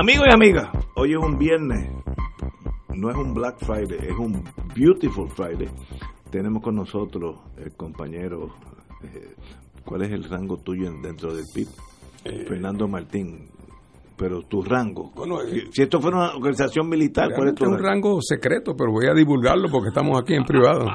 Amigos y amigas, hoy es un viernes, no es un Black Friday, es un Beautiful Friday. Tenemos con nosotros el compañero, eh, ¿cuál es el rango tuyo dentro del PIB? Eh, Fernando Martín, pero tu rango. Bueno, eh, si esto fuera una organización militar, ¿cuál es tu es un rango secreto, pero voy a divulgarlo porque estamos aquí en privado.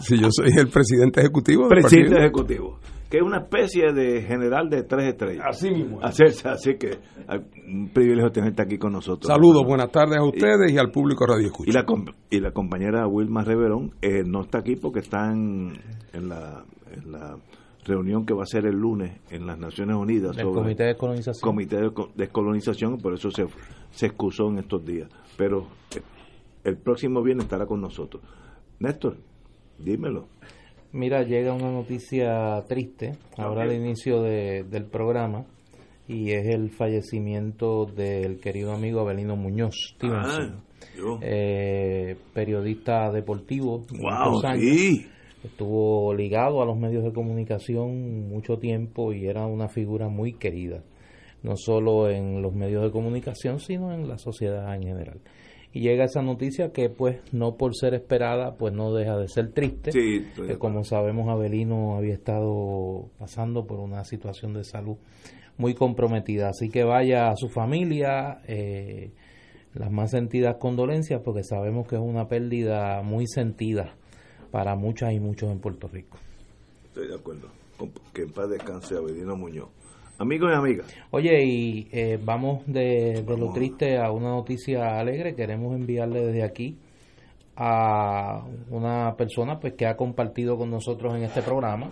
Si yo soy el presidente ejecutivo del Presidente ejecutivo, que es una especie de general de tres estrellas. Así mismo. Así, así que hay un privilegio tenerte aquí con nosotros. Saludos, buenas tardes a ustedes y, al público Radio Y Escucha. la, com- y la compañera Wilma Reverón eh, no está aquí porque está en, en la, en la reunión que va a ser el lunes en las Naciones Unidas del sobre Comité de Colonización. Comité de Co- Descolonización, por eso se, se excusó en estos días. Pero eh, el próximo viernes estará con nosotros. Néstor, dímelo. Mira, llega una noticia triste ahora Ok. al inicio de- del programa y es el fallecimiento del querido amigo Abelino Muñoz Stevenson, Ah, eh, periodista deportivo. de wow, años. sí. Estuvo ligado a los medios de comunicación mucho tiempo y era una figura muy querida, no solo en los medios de comunicación, sino en la sociedad en general. Y llega esa noticia que pues no por ser esperada, pues no deja de ser triste. Sí, que como sabemos Abelino había estado pasando por una situación de salud muy comprometida. Así que vaya a su familia, eh, las más sentidas condolencias, porque sabemos que es una pérdida muy sentida para muchas y muchos en Puerto Rico. Estoy de acuerdo. Que en paz descanse Avelino Muñoz. Amigos y amigas, Oye, y eh, vamos de, de lo triste a una noticia alegre. Queremos enviarle desde aquí a una persona pues que ha compartido con nosotros en este programa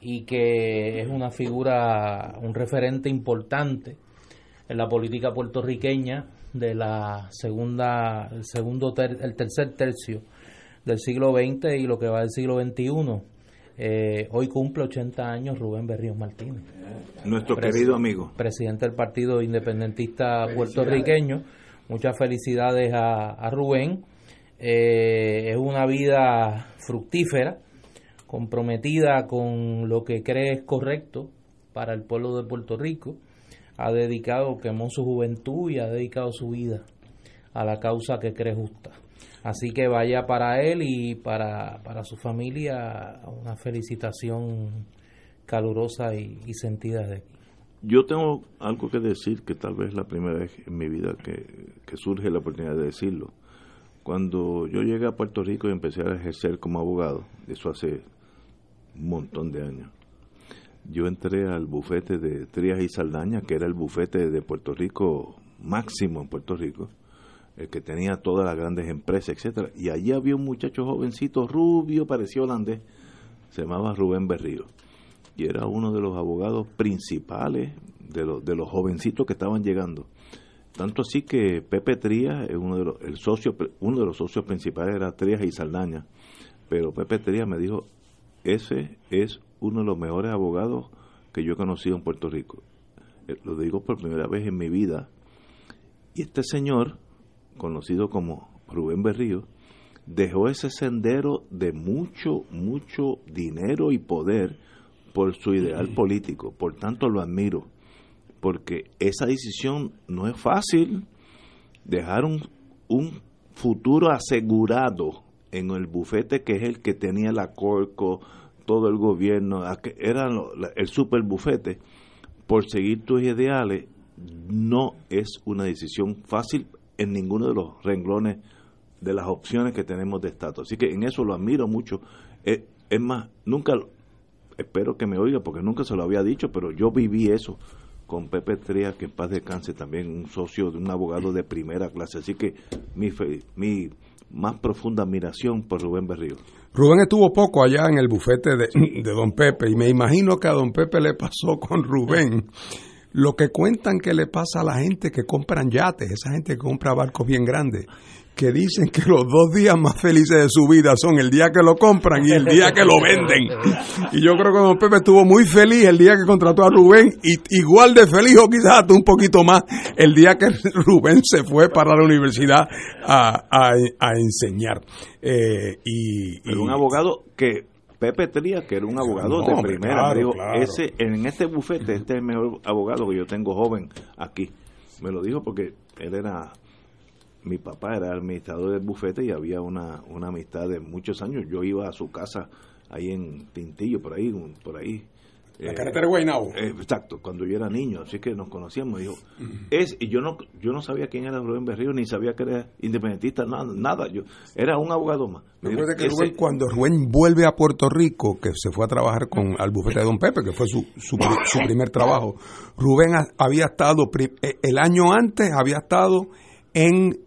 y que es una figura, un referente importante en la política puertorriqueña de la segunda, el segundo, ter- el tercer tercio del siglo XX y lo que va del siglo XXI. Eh, hoy cumple 80 años Rubén Berríos Martínez nuestro querido amigo. presidente del Partido Independentista puertorriqueño. Muchas felicidades a, a Rubén. Eh, es una vida fructífera, comprometida con lo que cree es correcto para el pueblo de Puerto Rico. Ha dedicado, quemó su juventud y ha dedicado su vida a la causa que cree justa. Así que vaya para él y para, para su familia una felicitación calurosa y, y sentida de aquí. Yo tengo algo que decir que tal vez es la primera vez en mi vida que, que surge la oportunidad de decirlo. Cuando yo llegué a Puerto Rico y empecé a ejercer como abogado, eso hace un montón de años, yo entré al bufete de Trías y Saldaña, que era el bufete de Puerto Rico máximo en Puerto Rico, el que tenía todas las grandes empresas, etcétera, y allí había un muchacho jovencito, rubio, parecía holandés, se llamaba Rubén Berrío y era uno de los abogados principales de los, de los jovencitos que estaban llegando. Tanto así que Pepe Trías, uno de los, el socio, uno de los socios principales era Trías y Saldaña, pero Pepe Trías me dijo, ese es uno de los mejores abogados que yo he conocido en Puerto Rico. Eh, Lo digo por primera vez en mi vida. Y este señor, conocido como Rubén Berrío, dejó ese sendero de mucho, mucho dinero y poder por su ideal político. Por tanto, lo admiro. Porque esa decisión no es fácil. Dejar un, un futuro asegurado en el bufete que es el que tenía la Corco, todo el gobierno, era el super bufete, por seguir tus ideales, no es una decisión fácil en ninguno de los renglones de las opciones que tenemos de estatus. Así que en eso lo admiro mucho. Eh, es más, nunca, espero que me oiga porque nunca se lo había dicho, pero yo viví eso con Pepe Tría, que en paz descanse también, un socio, de un abogado de primera clase. Así que mi, mi más profunda admiración por Rubén Berrío. Rubén estuvo poco allá en el bufete de Don Pepe y me imagino que a Don Pepe le pasó con Rubén lo que cuentan que le pasa a la gente que compran yates, esa gente que compra barcos bien grandes, que dicen que los dos días más felices de su vida son el día que lo compran y el día que lo venden. Y yo creo que don Pepe estuvo muy feliz el día que contrató a Rubén y igual de feliz o quizás hasta un poquito más el día que Rubén se fue para la universidad a, a, enseñar. Eh, y, un abogado que Pepe Tría, que era un abogado de primera, me dijo, ese, en este bufete, este es el mejor abogado que yo tengo joven aquí. Me lo dijo porque él era, mi papá era administrador del bufete y había una, una amistad de muchos años. Yo iba a su casa ahí en Tintillo, por ahí, por ahí, la eh, carretera de Guaynabo. Eh, exacto, cuando yo era niño, así que nos conocíamos. Dijo, es, y yo no yo no sabía quién era Rubén Berrío, ni sabía que era independentista, nada. nada yo Era un abogado más. cuando Rubén vuelve a Puerto Rico, que se fue a trabajar con al bufete de Don Pepe, que fue su, su, primer trabajo, Rubén había estado, eh, el año antes había estado en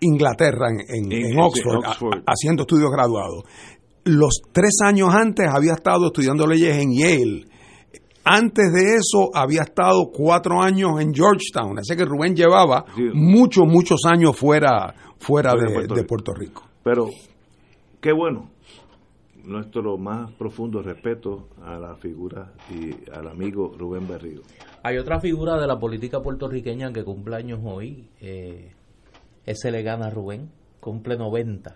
Inglaterra, en, Oxford, haciendo estudios graduados los tres años antes había estado estudiando leyes en Yale. Antes de eso había estado cuatro años en Georgetown. Así que Rubén llevaba muchos, muchos años fuera, fuera de, Puerto Rico. Pero qué bueno. Nuestro más profundo respeto a la figura y al amigo Rubén Berrío. Hay otra figura de la política puertorriqueña que cumple años hoy. Eh, ese le gana a Rubén. Cumple 90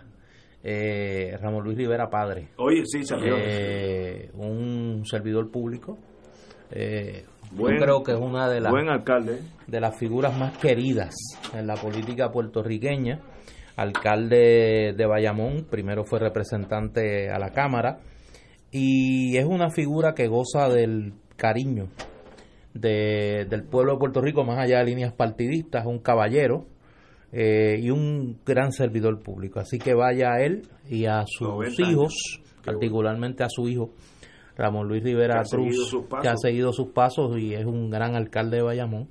eh, Ramón Luis Rivera Padre. Oye, sí, salió. Eh, un servidor público. Eh, yo creo que es una de las, buen alcalde. de las figuras más queridas en la política puertorriqueña. Alcalde de Bayamón, primero fue representante a la Cámara y es una figura que goza del cariño del pueblo de Puerto Rico, más allá de líneas partidistas, un caballero, eh, y un gran servidor público. Así que vaya a él y a sus hijos, particularmente a su hijo, Ramón Luis Rivera Cruz, que ha seguido sus pasos y es un gran alcalde de Bayamón.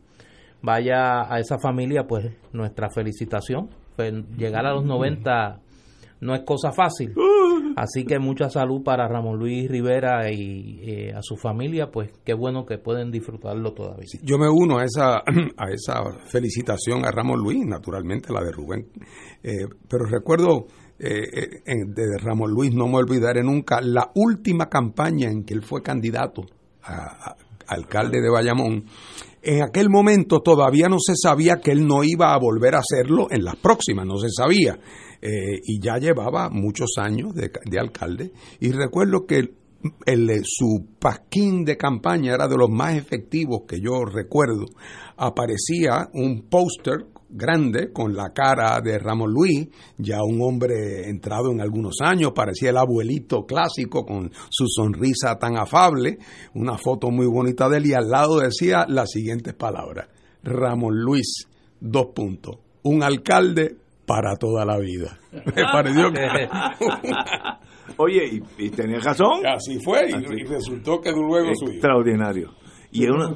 Vaya a esa familia, pues nuestra felicitación. Pues, llegar a los 90 no es cosa fácil. Así que mucha salud para Ramón Luis Rivera y eh, a su familia, pues qué bueno que pueden disfrutarlo todavía. Yo me uno a esa, a esa felicitación a Ramón Luis, naturalmente la de Rubén. Eh, pero recuerdo eh, de Ramón Luis, no me olvidaré nunca, la última campaña en que él fue candidato a alcalde de Bayamón. En aquel momento todavía no se sabía que él no iba a volver a hacerlo en las próximas, no se sabía. Eh, y ya llevaba muchos años de, alcalde. Y recuerdo que el, su pasquín de campaña era de los más efectivos que yo recuerdo. Aparecía un póster grande con la cara de Ramón Luis, ya un hombre entrado en algunos años, parecía el abuelito clásico con su sonrisa tan afable, una foto muy bonita de él y al lado decía las siguientes palabras, Ramón Luis, dos puntos, un alcalde para toda la vida. Me pareció que... Oye, y, tenía razón. Así fue, y, resultó que luego Extraordinario. Y una,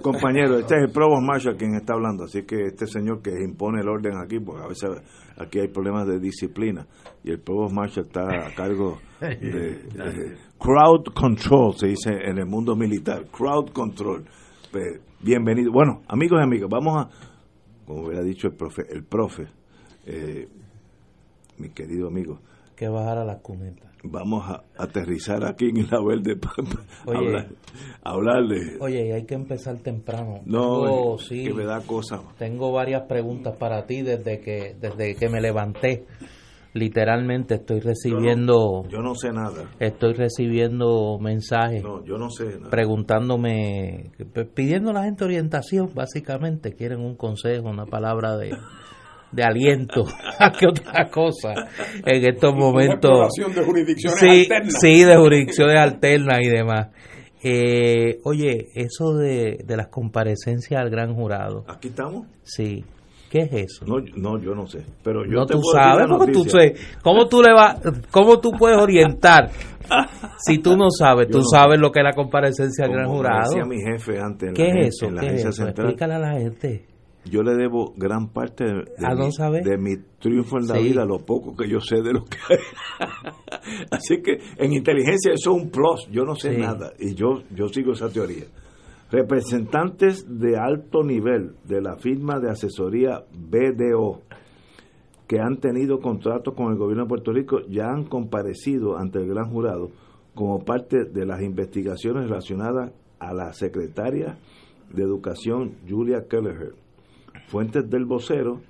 compañero, este es el Provost Marshall quien está hablando, así que este señor que impone el orden aquí, porque a veces aquí hay problemas de disciplina, y el Provost Marshall está a cargo de, crowd control, se dice en el mundo militar, crowd control. Pues, bienvenido. Bueno, amigos y amigas, vamos a, como hubiera dicho el profe, el profe, eh, mi querido amigo. Que bajar a la cuneta. Vamos a aterrizar aquí en la verde para hablarle. Oye, hay que empezar temprano. No, sí, que me da cosas. Tengo varias preguntas para ti desde que desde que me levanté. Literalmente estoy recibiendo. Yo no, sé nada. Estoy recibiendo mensajes. No, yo no sé Preguntándome, pidiendo a la gente orientación, básicamente. Quieren un consejo, una palabra de de aliento a que otra cosa en estos momentos. de jurisdicciones sí, alternas. Sí, de jurisdicciones alternas y demás. Eh, oye, eso de, de las comparecencias al gran jurado. ¿Aquí estamos? Sí. ¿Qué es eso? No, no yo no sé. Pero yo no, tú sabes, ¿cómo tú, sé, ¿cómo tú le vas, cómo tú puedes orientar si tú no sabes? Tú sabes lo que es la comparecencia al gran jurado. mi jefe antes ¿Qué es eso? ¿Qué es eso? Explícale a la gente. Yo le debo gran parte de, ¿A no mi, saber? de mi triunfo en la Sí. vida, lo poco que yo sé de lo que hay. Así que en inteligencia eso es un plus, yo no sé Sí. nada y yo, yo sigo esa teoría. Representantes de alto nivel de la firma de asesoría BDO que han tenido contratos con el gobierno de Puerto Rico ya han comparecido ante el gran jurado como parte de las investigaciones relacionadas a la secretaria de Educación Julia Kelleher. Fuentes del vocero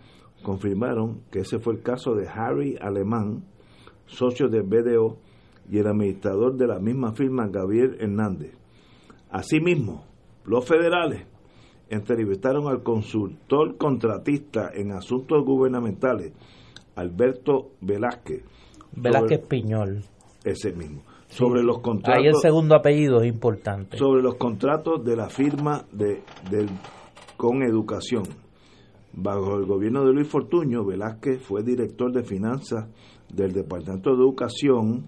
confirmaron que ese fue el caso de Harry Alemán, socio de BDO, y el administrador de la misma firma, Gabriel Hernández. Asimismo, los federales entrevistaron al consultor contratista en asuntos gubernamentales, Alberto Velázquez. Velázquez sobre- Piñol. ese mismo. Sobre los Ahí el contratos segundo apellido es importante. sobre los contratos de la firma de, del- con educación. Bajo el gobierno de Luis Fortuño, Velázquez fue director de finanzas del Departamento de Educación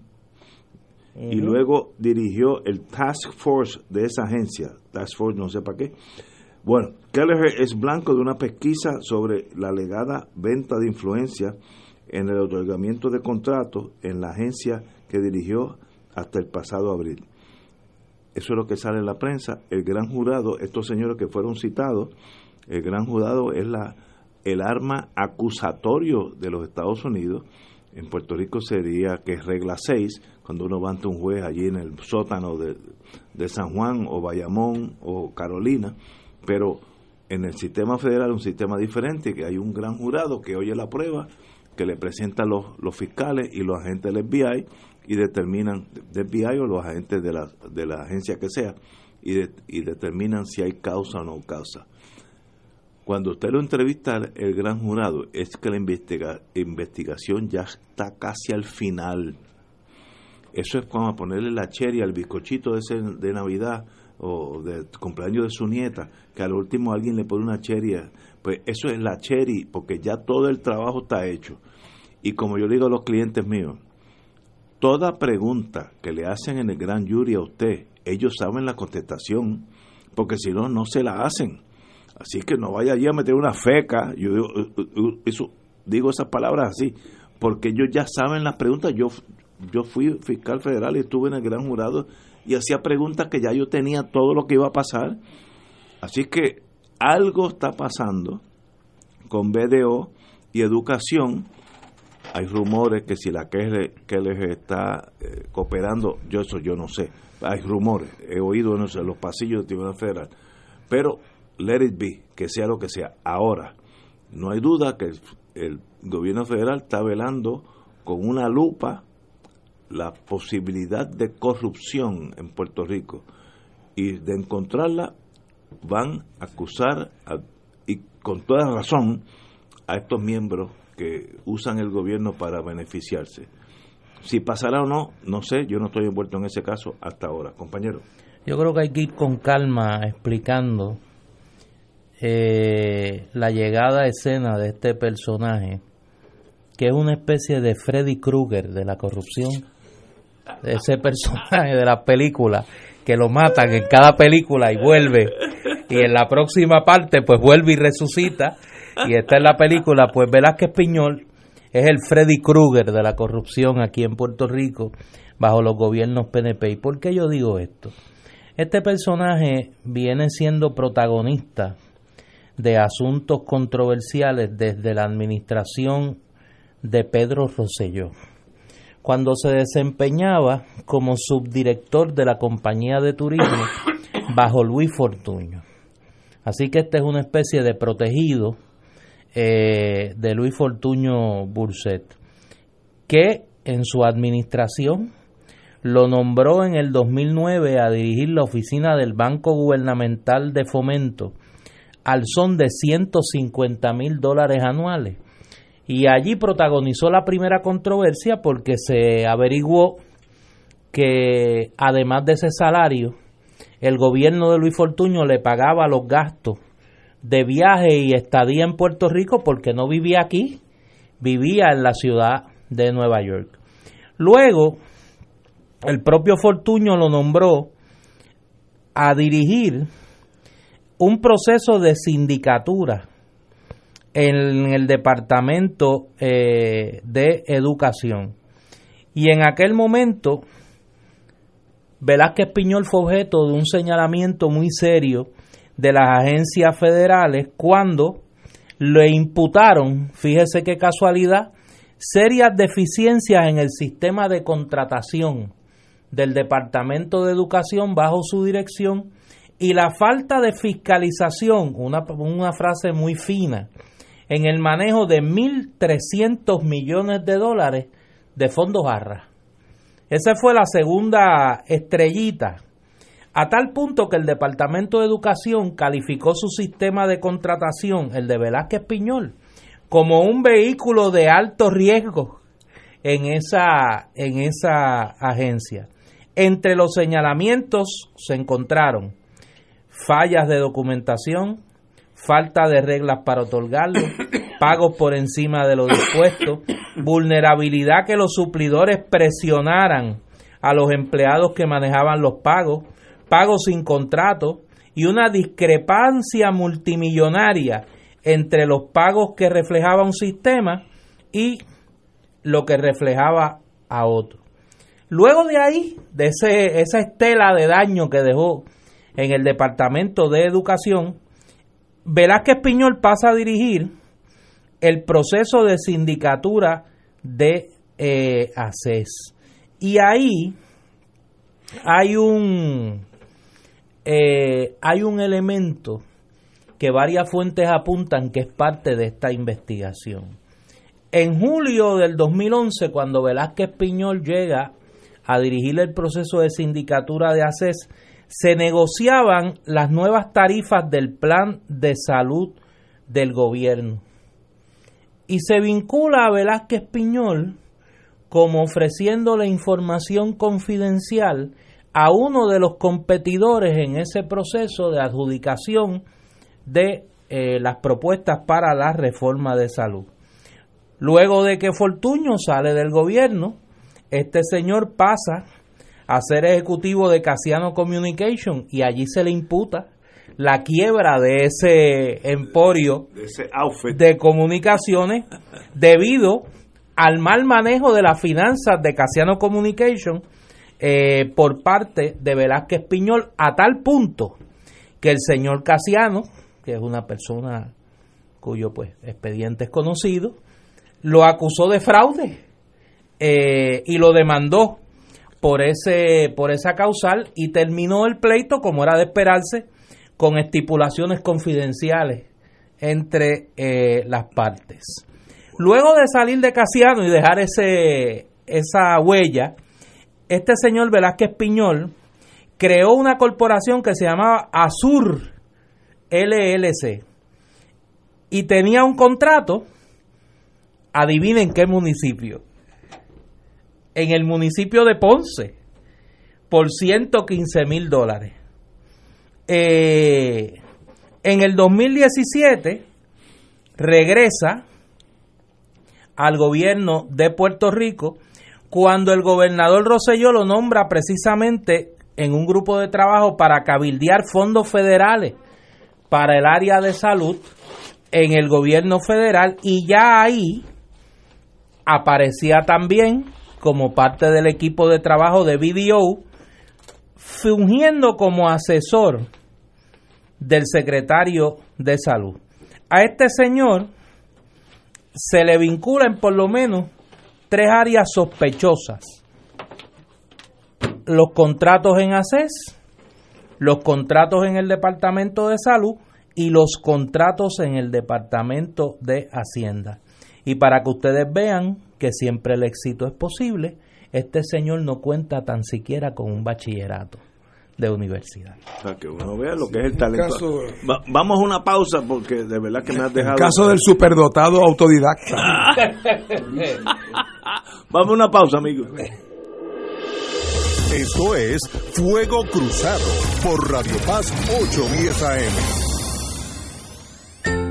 y luego dirigió el Task Force de esa agencia. Task Force, no sé para qué. Bueno, Kelleher es blanco de una pesquisa sobre la alegada venta de influencia en el otorgamiento de contratos en la agencia que dirigió hasta el pasado abril. Eso es lo que sale en la prensa. El gran jurado, estos señores que fueron citados, el gran jurado es la el arma acusatorio de los Estados Unidos. En Puerto Rico sería que es regla 6, cuando uno va ante un juez allí en el sótano de, de San Juan o Bayamón o Carolina, pero en el sistema federal un sistema diferente, que hay un gran jurado que oye la prueba, que le presenta a los, los fiscales y los agentes del FBI y determinan, del FBI o los agentes de la, de la agencia que sea, y determinan si hay causa o no causa. Cuando usted lo entrevista el gran jurado, es que la investiga- investigación ya está casi al final. Eso es como ponerle la cherry al bizcochito de, ese de Navidad o de cumpleaños de su nieta, que al último alguien le pone una cherry. Pues eso es la cherry, porque ya todo el trabajo está hecho. Y como yo digo a los clientes míos, toda pregunta que le hacen en el gran jury a usted, ellos saben la contestación, porque si no, no se la hacen. Así que no vaya allí a meter una feca. Yo digo, eh, eh, eso, digo esas palabras así, porque ellos ya saben las preguntas. Yo, yo fui fiscal federal y estuve en el gran jurado y hacía preguntas que ya yo tenía todo lo que iba a pasar. Así que algo está pasando con BDO y educación. Hay rumores que si la que les está eh, cooperando, yo eso yo no sé. Hay rumores, he oído no sé, los pasillos del Tribunal Federal. Pero let it be, que sea lo que sea. Ahora, no hay duda que el, gobierno federal está velando con una lupa la posibilidad de corrupción en Puerto Rico y de encontrarla van a acusar y con toda razón a estos miembros que usan el gobierno para beneficiarse. Si pasará o no, no sé, yo no estoy envuelto en ese caso hasta ahora, compañero. Yo creo que hay que ir con calma explicando eh, la llegada a escena de este personaje, que es una especie de Freddy Krueger de la corrupción. Ese personaje de la película que lo matan en cada película y vuelve. Y en la próxima parte, pues vuelve y resucita. Y está en la película, pues Velázquez Piñol es el Freddy Krueger de la corrupción aquí en Puerto Rico bajo los gobiernos PNP. ¿Y por qué yo digo esto? Este personaje viene siendo protagonista de asuntos controversiales desde la administración de Pedro Rosselló, cuando se desempeñaba como subdirector de la compañía de turismo bajo Luis Fortuño. Así que este es una especie de protegido eh, de Luis Fortuño Burset, que en su administración lo nombró en el 2009 a dirigir la oficina del Banco Gubernamental de Fomento al son de 150 mil dólares anuales. Y allí protagonizó la primera controversia porque se averiguó que además de ese salario, el gobierno de Luis Fortuño le pagaba los gastos de viaje y estadía en Puerto Rico porque no vivía aquí, vivía en la ciudad de Nueva York. Luego, el propio Fortuño lo nombró a dirigir un proceso de sindicatura en el Departamento eh, de Educación. Y en aquel momento, Velázquez Piñol fue objeto de un señalamiento muy serio de las agencias federales cuando le imputaron, fíjese qué casualidad, serias deficiencias en el sistema de contratación del Departamento de Educación bajo su dirección y la falta de fiscalización, una, una frase muy fina, en el manejo de 1.300 millones de dólares de fondos ARRA. Esa fue la segunda estrellita, a tal punto que el Departamento de Educación calificó su sistema de contratación, el de Velázquez Piñol, como un vehículo de alto riesgo en esa, en esa agencia. Entre los señalamientos se encontraron fallas de documentación, falta de reglas para otorgarlo, pagos por encima de lo dispuesto, vulnerabilidad que los suplidores presionaran a los empleados que manejaban los pagos, pagos sin contrato y una discrepancia multimillonaria entre los pagos que reflejaba un sistema y lo que reflejaba a otro. Luego de ahí, de ese, esa estela de daño que dejó en el Departamento de Educación, Velázquez Piñol pasa a dirigir el proceso de sindicatura de eh, ACES. Y ahí hay un, eh, hay un elemento que varias fuentes apuntan que es parte de esta investigación. En julio del 2011, cuando Velázquez Piñol llega a dirigir el proceso de sindicatura de ACES, se negociaban las nuevas tarifas del plan de salud del gobierno. Y se vincula a Velázquez Piñol como ofreciéndole información confidencial a uno de los competidores en ese proceso de adjudicación de eh, las propuestas para la reforma de salud. Luego de que Fortuño sale del gobierno, este señor pasa a ser ejecutivo de Casiano Communication y allí se le imputa la quiebra de ese emporio de, comunicaciones debido al mal manejo de las finanzas de Casiano Communication eh, por parte de Velázquez Piñol a tal punto que el señor Casiano, que es una persona cuyo pues expediente es conocido, lo acusó de fraude eh, y lo demandó por ese por esa causal y terminó el pleito como era de esperarse con estipulaciones confidenciales entre eh, las partes. Luego de salir de Casiano y dejar ese esa huella, este señor Velázquez Piñol creó una corporación que se llamaba Azur LLC y tenía un contrato, adivinen qué municipio, en el municipio de Ponce por 115 mil dólares. Eh, en el 2017 regresa al gobierno de Puerto Rico cuando el gobernador Rosselló lo nombra precisamente en un grupo de trabajo para cabildear fondos federales para el área de salud en el gobierno federal y ya ahí aparecía también como parte del equipo de trabajo de BDO, fungiendo como asesor del secretario de salud. A este señor se le vinculan por lo menos tres áreas sospechosas. Los contratos en ACES, los contratos en el Departamento de Salud y los contratos en el Departamento de Hacienda. Y para que ustedes vean que siempre el éxito es posible, este señor no cuenta tan siquiera con un bachillerato de universidad. O sea, que uno vea lo que es el talento. vamos a una pausa porque de verdad que me has dejado... El caso del superdotado autodidacta. vamos a una pausa, amigo. Esto es Fuego Cruzado por Radio Paz 810 AM.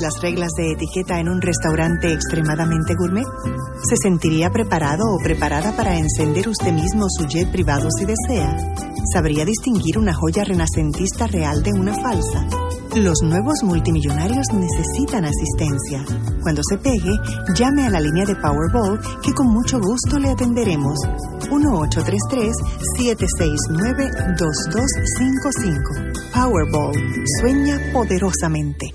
las reglas de etiqueta en un restaurante extremadamente gourmet? ¿Se sentiría preparado o preparada para encender usted mismo su jet privado si desea? ¿Sabría distinguir una joya renacentista real de una falsa? Los nuevos multimillonarios necesitan asistencia. Cuando se pegue, llame a la línea de Powerball que con mucho gusto le atenderemos. 1833-769-2255. Powerball. Sueña poderosamente.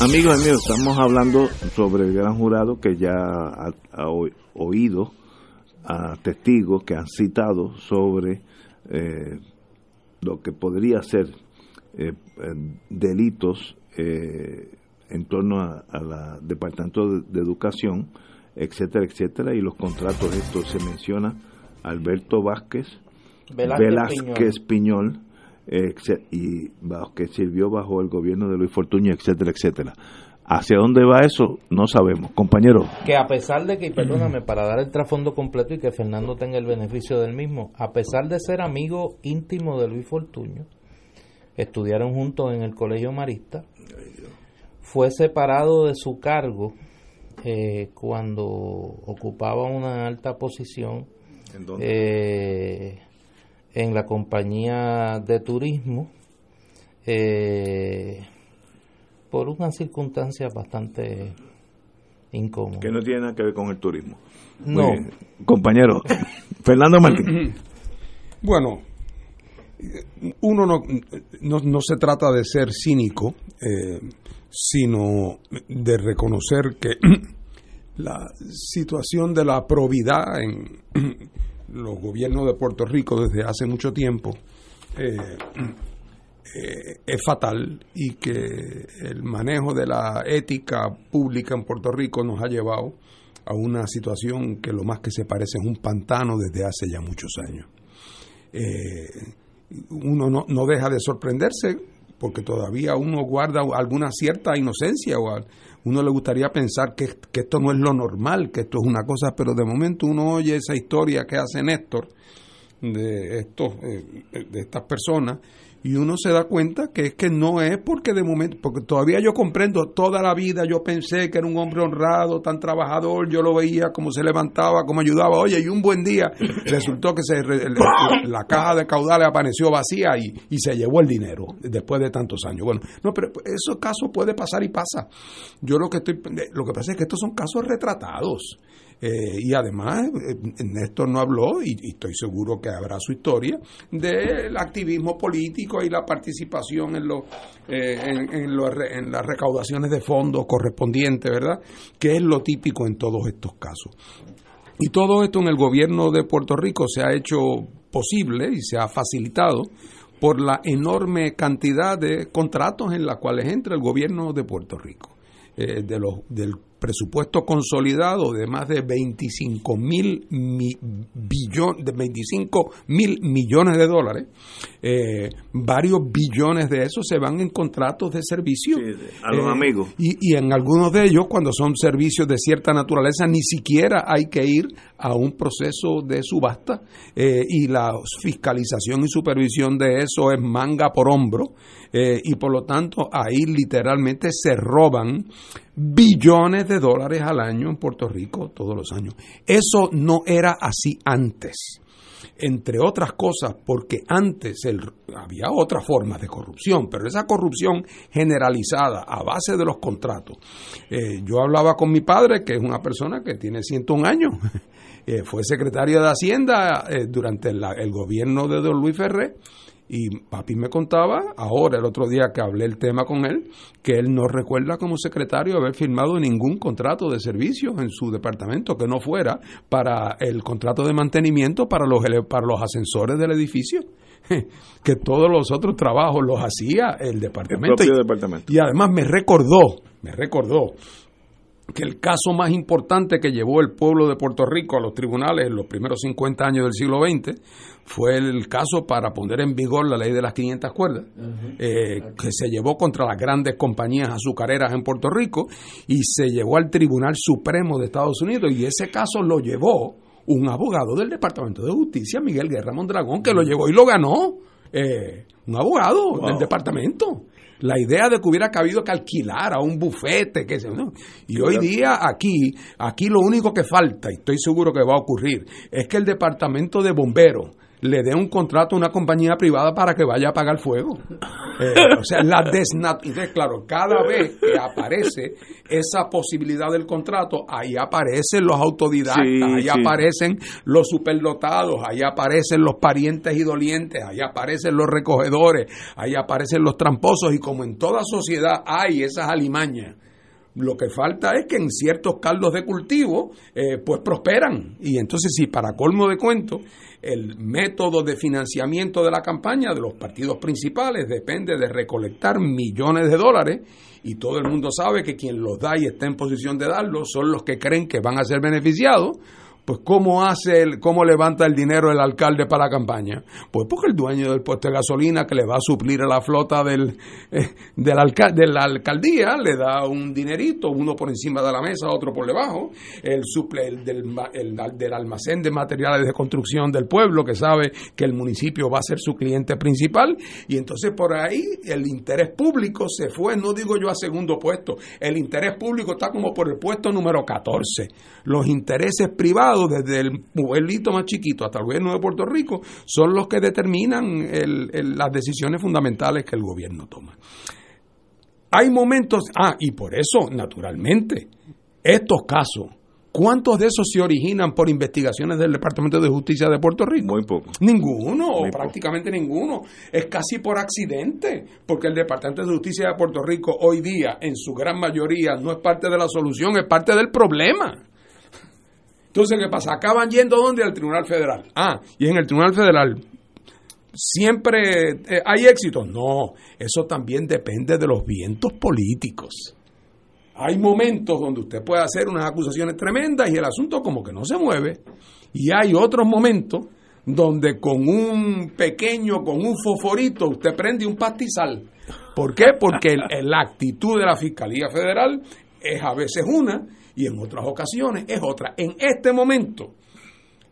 Amigos míos, estamos hablando sobre el gran jurado que ya ha, ha oído a testigos que han citado sobre eh, lo que podría ser eh, delitos eh, en torno al Departamento de, de, Educación, etcétera, etcétera, y los contratos. Estos se menciona Alberto Vázquez, Velázquez, Velázquez Piñol, Piñol y bajo, que sirvió bajo el gobierno de Luis Fortuño, etcétera, etcétera. ¿Hacia dónde va eso? No sabemos. Compañero. Que a pesar de que, perdóname, para dar el trasfondo completo y que Fernando tenga el beneficio del mismo, a pesar de ser amigo íntimo de Luis Fortuño, estudiaron juntos en el Colegio Marista, fue separado de su cargo eh, cuando ocupaba una alta posición. ¿En dónde? Eh, en la compañía de turismo eh, por una circunstancia bastante incómoda. Que no tiene nada que ver con el turismo. No. Compañero, Fernando Martín. Bueno, uno no, no, no, se trata de ser cínico, eh, sino de reconocer que la situación de la probidad en los gobiernos de Puerto Rico desde hace mucho tiempo eh, eh, es fatal y que el manejo de la ética pública en Puerto Rico nos ha llevado a una situación que lo más que se parece es un pantano desde hace ya muchos años. Eh, uno no, no, deja de sorprenderse porque todavía uno guarda alguna cierta inocencia o uno le gustaría pensar que, que, esto no es lo normal, que esto es una cosa, pero de momento uno oye esa historia que hace Néstor de estos eh, de estas personas y uno se da cuenta que es que no es porque de momento, porque todavía yo comprendo toda la vida, yo pensé que era un hombre honrado, tan trabajador, yo lo veía como se levantaba, como ayudaba, oye, y un buen día resultó que se, la caja de caudales apareció vacía y, y se llevó el dinero después de tantos años. Bueno, no, pero esos casos puede pasar y pasa. Yo lo que estoy, lo que pasa es que estos son casos retratados. Eh, y además, eh, Néstor no habló, y, y, estoy seguro que habrá su historia, del activismo político y la participación en, lo, eh, en, en, lo, en las recaudaciones de fondos correspondientes, ¿verdad? Que es lo típico en todos estos casos. Y todo esto en el gobierno de Puerto Rico se ha hecho posible y se ha facilitado por la enorme cantidad de contratos en las cuales entra el gobierno de Puerto Rico. Eh, de los, del presupuesto consolidado de más de 25 mil billones, de 25 mil millones de dólares, eh, varios billones de esos se van en contratos de servicio. a los Eh, amigos. Y, y en algunos de ellos, cuando son servicios de cierta naturaleza, ni siquiera hay que ir a un proceso de subasta eh, y la fiscalización y supervisión de eso es manga por hombro eh, y por lo tanto ahí literalmente se roban billones de dólares al año en Puerto Rico todos los años. Eso no era así antes entre otras cosas, porque antes había otras formas de corrupción, pero esa corrupción generalizada a base de los contratos. Eh, yo hablaba con mi padre, que es una persona que tiene 101 años, eh, fue secretario de Hacienda eh, durante la- el gobierno de don Luis Ferré, y papi me contaba, ahora el otro día que hablé el tema con él, que él no recuerda como secretario haber firmado ningún contrato de servicios en su departamento que no fuera para el contrato de mantenimiento para los, para los ascensores del edificio. Que todos los otros trabajos los hacía el departamento. propio Y- departamento. Y además me recordó, me recordó que el caso más importante que llevó el pueblo de Puerto Rico a los tribunales en los primeros 50 años del siglo XX fue el caso para poner en vigor la ley de las 500 cuerdas, eh, que se llevó contra las grandes compañías azucareras en Puerto Rico y se llevó al Tribunal Supremo de Estados Unidos y ese caso lo llevó un abogado del Departamento de Justicia, Miguel Guerra Mondragón, que lo llevó y lo ganó. eh, un abogado del departamento. La idea de que hubiera cabido que alquilar a un bufete, que se, ¿no? Y hoy día aquí, aquí lo único que falta, y estoy seguro que va a ocurrir, es que el departamento de bomberos le dé un contrato a una compañía privada para que vaya a apagar fuego. Eh, o sea, la desnaturalización, claro, cada vez que aparece esa posibilidad del contrato, ahí aparecen los autodidactas, Sí, ahí sí. aparecen los superdotados, ahí aparecen los parientes y dolientes, ahí aparecen los recogedores, ahí aparecen los tramposos y como en toda sociedad hay esas alimañas. Lo que falta es que en ciertos caldos de cultivo eh, pues prosperan. Y entonces si para colmo de cuento el método de financiamiento de la campaña de los partidos principales depende de recolectar millones de dólares y todo el mundo sabe que quien los da y está en posición de darlos son los que creen que van a ser beneficiados, pues ¿cómo hace el, cómo levanta el dinero el alcalde para la campaña? Pues porque el dueño del puesto de gasolina que le va a suplir a la flota del, eh, del alca- de la alcaldía le da un dinerito, uno por encima de la mesa, otro por debajo, el suple el del, el del almacén de materiales de construcción del pueblo que sabe que el municipio va a ser su cliente principal y entonces por ahí el interés público se fue, no digo yo a segundo puesto, el interés público está como por el puesto número 14. Los intereses privados, desde el pueblito más chiquito hasta el gobierno de Puerto Rico, son los que determinan el- el- las decisiones fundamentales que el gobierno toma. Hay momentos, ah, y por eso, naturalmente, estos casos, ¿cuántos de esos se originan por investigaciones del Departamento de Justicia de Puerto Rico? Muy poco. Ninguno, o poco. prácticamente ninguno. Es casi por accidente, porque el Departamento de Justicia de Puerto Rico hoy día, en su gran mayoría, no es parte de la solución, es parte del problema. Entonces, ¿qué pasa? Acaban yendo ¿dónde? Al Tribunal Federal. Ah, y en el Tribunal Federal siempre eh, hay éxito. No, eso también depende de los vientos políticos. Hay momentos donde usted puede hacer unas acusaciones tremendas y el asunto como que no se mueve. Y hay otros momentos donde con un pequeño, con un fosforito, usted prende un pastizal. ¿Por qué? Porque la actitud de la Fiscalía Federal es a veces una y en otras ocasiones es otra. En este momento,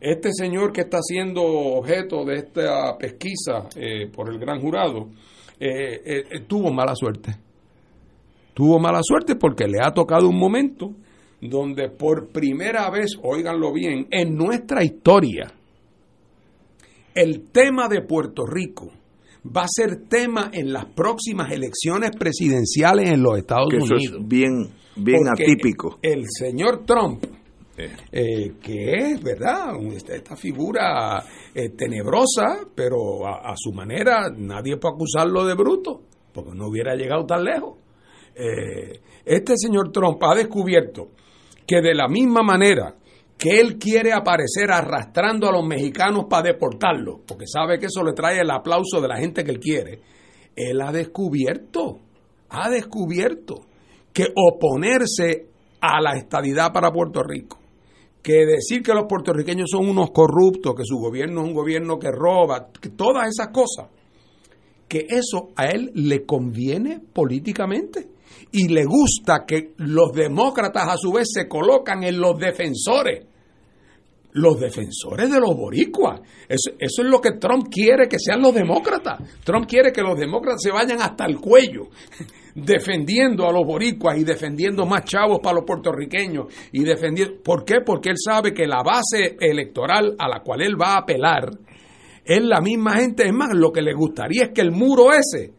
este señor que está siendo objeto de esta pesquisa eh, por el gran jurado eh, eh, tuvo mala suerte. Tuvo mala suerte porque le ha tocado un momento donde por primera vez, óiganlo bien, en nuestra historia, el tema de Puerto Rico va a ser tema en las próximas elecciones presidenciales en los Estados Que eso Unidos. es bien, bien Porque atípico. El señor Trump, eh, que es, ¿verdad? Esta, esta figura eh, tenebrosa, pero a, a su manera nadie puede acusarlo de bruto, porque no hubiera llegado tan lejos. Eh, este señor Trump ha descubierto que de la misma manera que él quiere aparecer arrastrando a los mexicanos para deportarlos, porque sabe que eso le trae el aplauso de la gente que él quiere, él ha descubierto, ha descubierto que oponerse a la estadidad para Puerto Rico que decir que los puertorriqueños son unos corruptos, que su gobierno es un gobierno que roba, que todas esas cosas, que eso a él le conviene políticamente y le gusta que los demócratas a su vez se colocan en los defensores. Los defensores de los boricuas. Eso, eso, es lo que Trump quiere que sean los demócratas. Trump quiere que los demócratas se vayan hasta el cuello defendiendo a los boricuas y defendiendo más chavos para los puertorriqueños y defendiendo ¿por qué? Porque él sabe que la base electoral a la cual él va a apelar es la misma gente, es más, lo que le gustaría es que el muro ese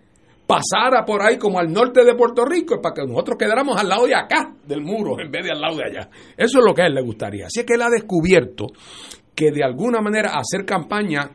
pasara por ahí como al norte de Puerto Rico para que nosotros quedáramos al lado de acá del muro en vez de al lado de allá. Eso es lo que a él le gustaría. Así que él ha descubierto que de alguna manera hacer campaña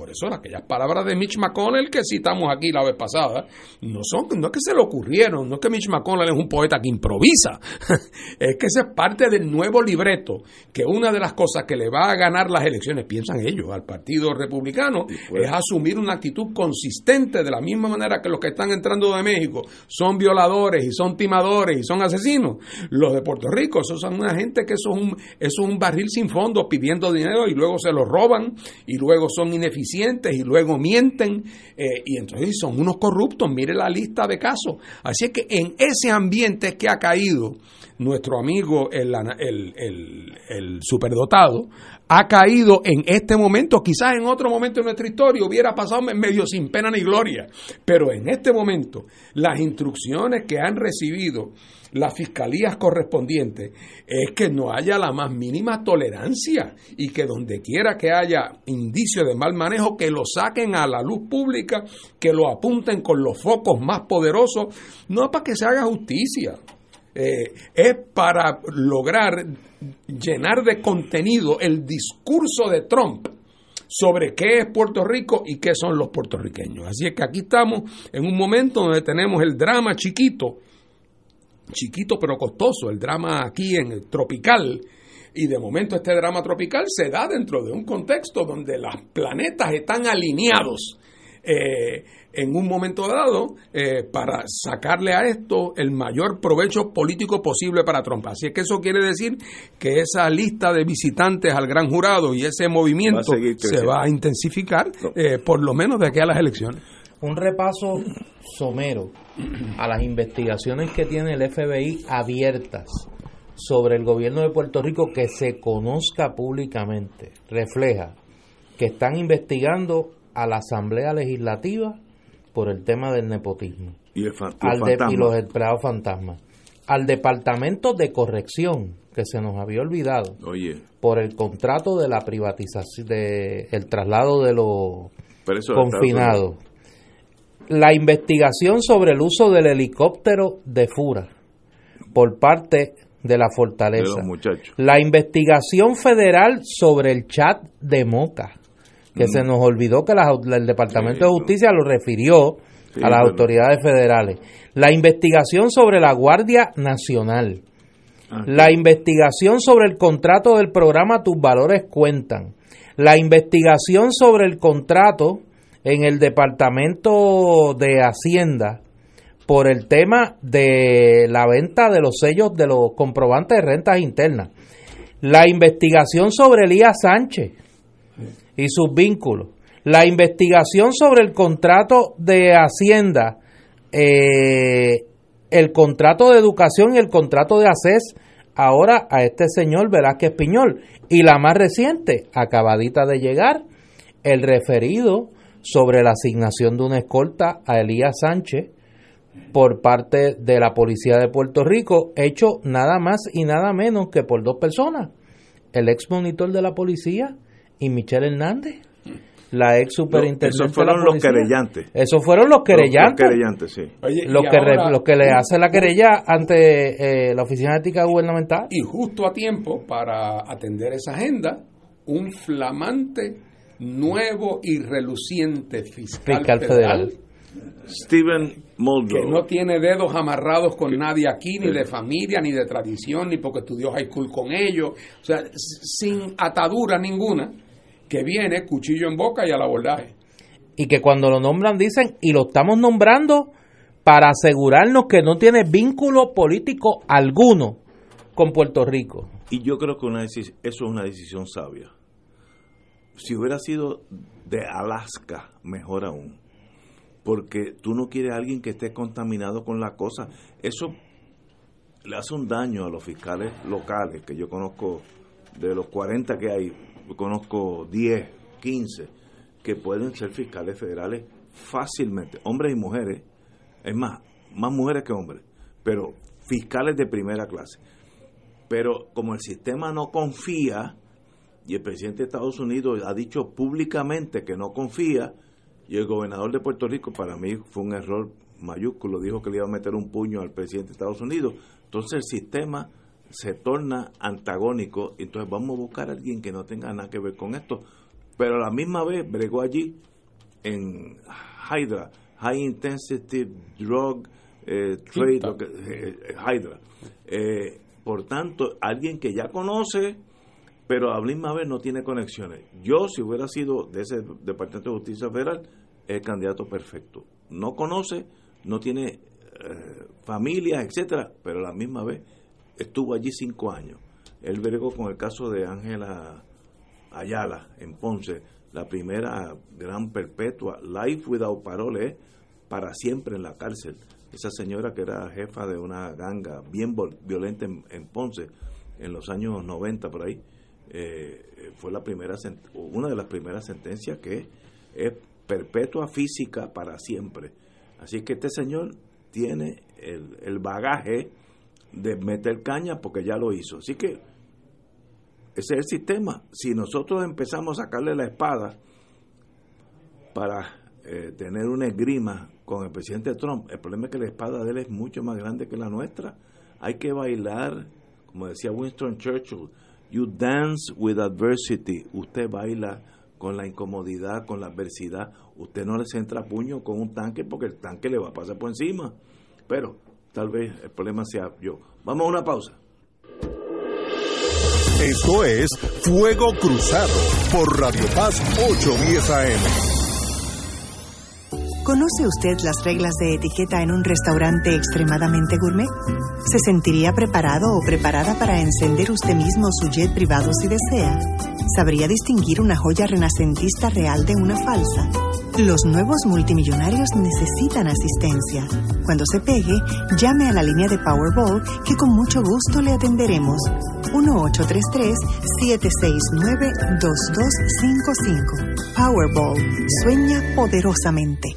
por eso aquellas palabras de Mitch McConnell que citamos aquí la vez pasada, no son, no es que se le ocurrieron, no es que Mitch McConnell es un poeta que improvisa, es que esa es parte del nuevo libreto, que una de las cosas que le va a ganar las elecciones, piensan ellos, al Partido Republicano, es asumir una actitud consistente de la misma manera que los que están entrando de México son violadores y son timadores y son asesinos. Los de Puerto Rico, esos son una gente que eso es un, eso es un barril sin fondo pidiendo dinero y luego se lo roban y luego son ineficientes y luego mienten eh, y entonces son unos corruptos, mire la lista de casos. Así es que en ese ambiente es que ha caído nuestro amigo el, superdotado, ha caído en este momento, quizás en otro momento de nuestra historia hubiera pasado medio sin pena ni gloria, pero en este momento las instrucciones que han recibido las fiscalías correspondientes es que no haya la más mínima tolerancia y que donde quiera que haya indicio de mal manejo, que lo saquen a la luz pública, que lo apunten con los focos más poderosos, no para que se haga justicia, eh, es para lograr llenar de contenido el discurso de Trump sobre qué es Puerto Rico y qué son los puertorriqueños. Así es que aquí estamos en un momento donde tenemos el drama chiquito chiquito pero costoso, el drama aquí en el tropical. Y de momento este drama tropical se da dentro de un contexto donde los planetas están alineados eh, en un momento dado eh, para sacarle a esto el mayor provecho político posible para Trump. Así es que eso quiere decir que esa lista de visitantes al gran jurado y ese movimiento se va a intensificar eh, por lo menos de aquí a las elecciones. Un repaso somero a las investigaciones que tiene el FBI abiertas sobre el gobierno de Puerto Rico que se conozca públicamente refleja que están investigando a la Asamblea Legislativa por el tema del nepotismo. Y, los empleados fantasmas. Al Departamento de Corrección que se nos había olvidado por el contrato de la privatización de el traslado de los confinados. la investigación sobre el uso del helicóptero de Fura por parte de la fortaleza. la investigación federal sobre el chat de Moca, que se nos olvidó que el Departamento de Justicia lo refirió a las autoridades federales. La investigación sobre la Guardia Nacional. Ah, la investigación sobre el contrato del programa Tus Valores Cuentan. La investigación sobre el contrato en el Departamento de Hacienda por el tema de la venta de los sellos de los comprobantes de rentas internas. La investigación sobre Elías Sánchez y sus vínculos. La investigación sobre el contrato de Hacienda, eh, el contrato de educación y el contrato de ACES ahora a este señor Velázquez Piñol. Y la más reciente, acabadita de llegar, el referido sobre la asignación de una escolta a Elías Sánchez por parte de la Policía de Puerto Rico, hecho nada más y nada menos que por dos personas, el ex monitor de la policía y Michelle Hernández, la ex superintendente. esos fueron los querellantes. Esos fueron los querellantes. Los, querellantes, sí. los, que, que le hace la querella ante eh, la Oficina de Ética Gubernamental. Y justo a tiempo para atender esa agenda, un flamante nuevo y reluciente fiscal, federal, Steven Muldrow. Que no tiene dedos amarrados con nadie aquí, ni de familia, ni de tradición, ni porque estudió high school con ellos. O sea, sin atadura ninguna, que viene cuchillo en boca y al abordaje. Y que cuando lo nombran dicen, y lo estamos nombrando para asegurarnos que no tiene vínculo político alguno con Puerto Rico. Y yo creo que una eso es una decisión sabia. Si hubiera sido de Alaska, mejor aún. Porque tú no quieres a alguien que esté contaminado con la cosa. Eso le hace un daño a los fiscales locales, que yo conozco, de los 40 que hay, conozco 10, 15, que pueden ser fiscales federales fácilmente, hombres y mujeres, es más, más mujeres que hombres, pero fiscales de primera clase. Pero como el sistema no confía, y el presidente de Estados Unidos ha dicho públicamente que no confía, y el gobernador de Puerto Rico para mí fue un error mayúsculo, dijo que le iba a meter un puño al presidente de Estados Unidos. Entonces el sistema se torna antagónico, entonces vamos a buscar a alguien que no tenga nada que ver con esto. Pero a la misma vez bregó allí en Hydra, High Intensity Drug eh, Trade, eh, Hydra. Eh, por tanto, alguien que ya conoce, pero a la misma vez no tiene conexiones. Yo, si hubiera sido de ese Departamento de Justicia Federal, el candidato perfecto. No conoce, no tiene eh, familia, etcétera, pero a la misma vez estuvo allí cinco años. Él bregó con el caso de Ángela Ayala en Ponce, la primera gran perpetua, life without parole, para siempre en la cárcel. Esa señora que era jefa de una ganga bien violenta en, Ponce en los años 90 por ahí, eh, fue la primera una de las primeras sentencias que es perpetua física para siempre. Así que este señor tiene el, bagaje de meter caña porque ya lo hizo. Así que ese es el sistema. Si nosotros empezamos a sacarle la espada para eh, tener una esgrima con el presidente Trump, el problema es que la espada de él es mucho más grande que la nuestra. Hay que bailar, como decía Winston Churchill, you dance with adversity. Usted baila con la incomodidad, con la adversidad. Usted no le centra puño con un tanque porque el tanque le va a pasar por encima. Pero tal vez el problema sea yo. Vamos a una pausa. Esto es Fuego Cruzado por Radio Paz 810 AM. ¿Conoce usted las reglas de etiqueta en un restaurante extremadamente gourmet? ¿Se sentiría preparado o preparada para encender usted mismo su jet privado si desea? ¿Sabría distinguir una joya renacentista real de una falsa? Los nuevos multimillonarios necesitan asistencia. Cuando se pegue, llame a la línea de Powerball que con mucho gusto le atenderemos. 1833-769-2255. Powerball. Sueña poderosamente.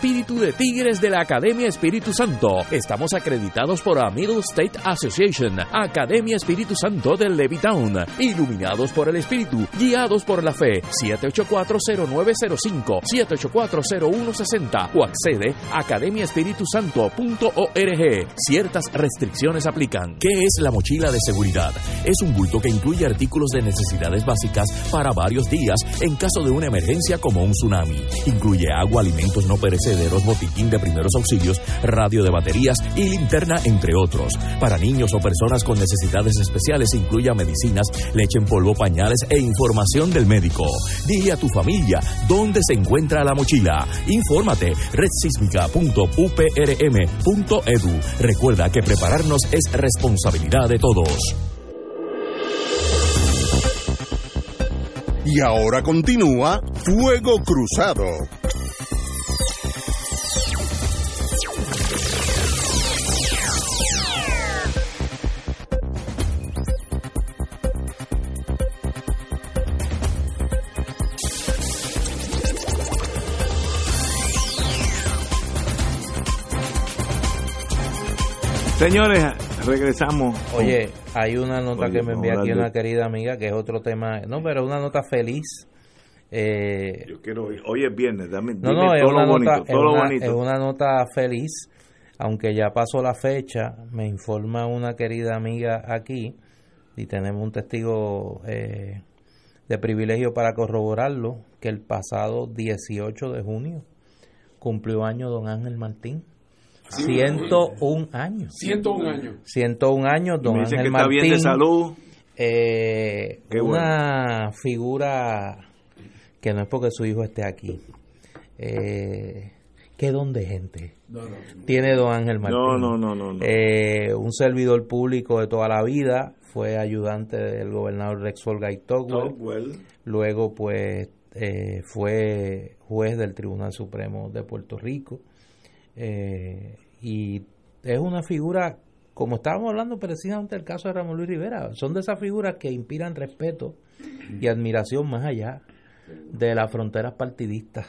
espíritu de Tigres de la Academia Espíritu Santo. Estamos acreditados por la Middle State Association, Academia Espíritu Santo de Levittown, iluminados por el Espíritu, guiados por la fe. 7840905, 7840160 o accede a academiaespiritusanto.org. Ciertas restricciones aplican. ¿Qué es la mochila de seguridad? Es un bulto que incluye artículos de necesidades básicas para varios días en caso de una emergencia como un tsunami. Incluye agua, alimentos no perecederos perecederos, botiquín de primeros auxilios, radio de baterías y linterna, entre otros. Para niños o personas con necesidades especiales incluya medicinas, leche en polvo, pañales e información del médico. Dile a tu familia dónde se encuentra la mochila. Infórmate redsísmica.uprm.edu. Recuerda que prepararnos es responsabilidad de todos. Y ahora continúa Fuego Cruzado. Señores, regresamos. Oye, hay una nota que me envía aquí una querida amiga, que es otro tema, no, pero una nota feliz. Eh, Yo quiero hoy es viernes, dame, no, no, es una nota, es una nota feliz, aunque ya pasó la fecha, me informa una querida amiga aquí, y tenemos un testigo eh, de privilegio para corroborarlo, que el pasado 18 de junio cumplió año don Ángel Martín. 101 años. 101 años. 101 años, don Ángel que Martín. Está bien de salud. Eh, una figura que no es porque su hijo esté aquí. Eh, ¿Qué don de gente tiene don Ángel Martín? No, no, no, no. Eh, un servidor público de toda la vida, fue ayudante del gobernador Rexol Togwell. Luego, pues, eh, fue juez del Tribunal Supremo de Puerto Rico eh, y es una figura, como estábamos hablando precisamente del caso de Ramón Luis Rivera, son de esas figuras que inspiran respeto y admiración más allá de las fronteras partidistas.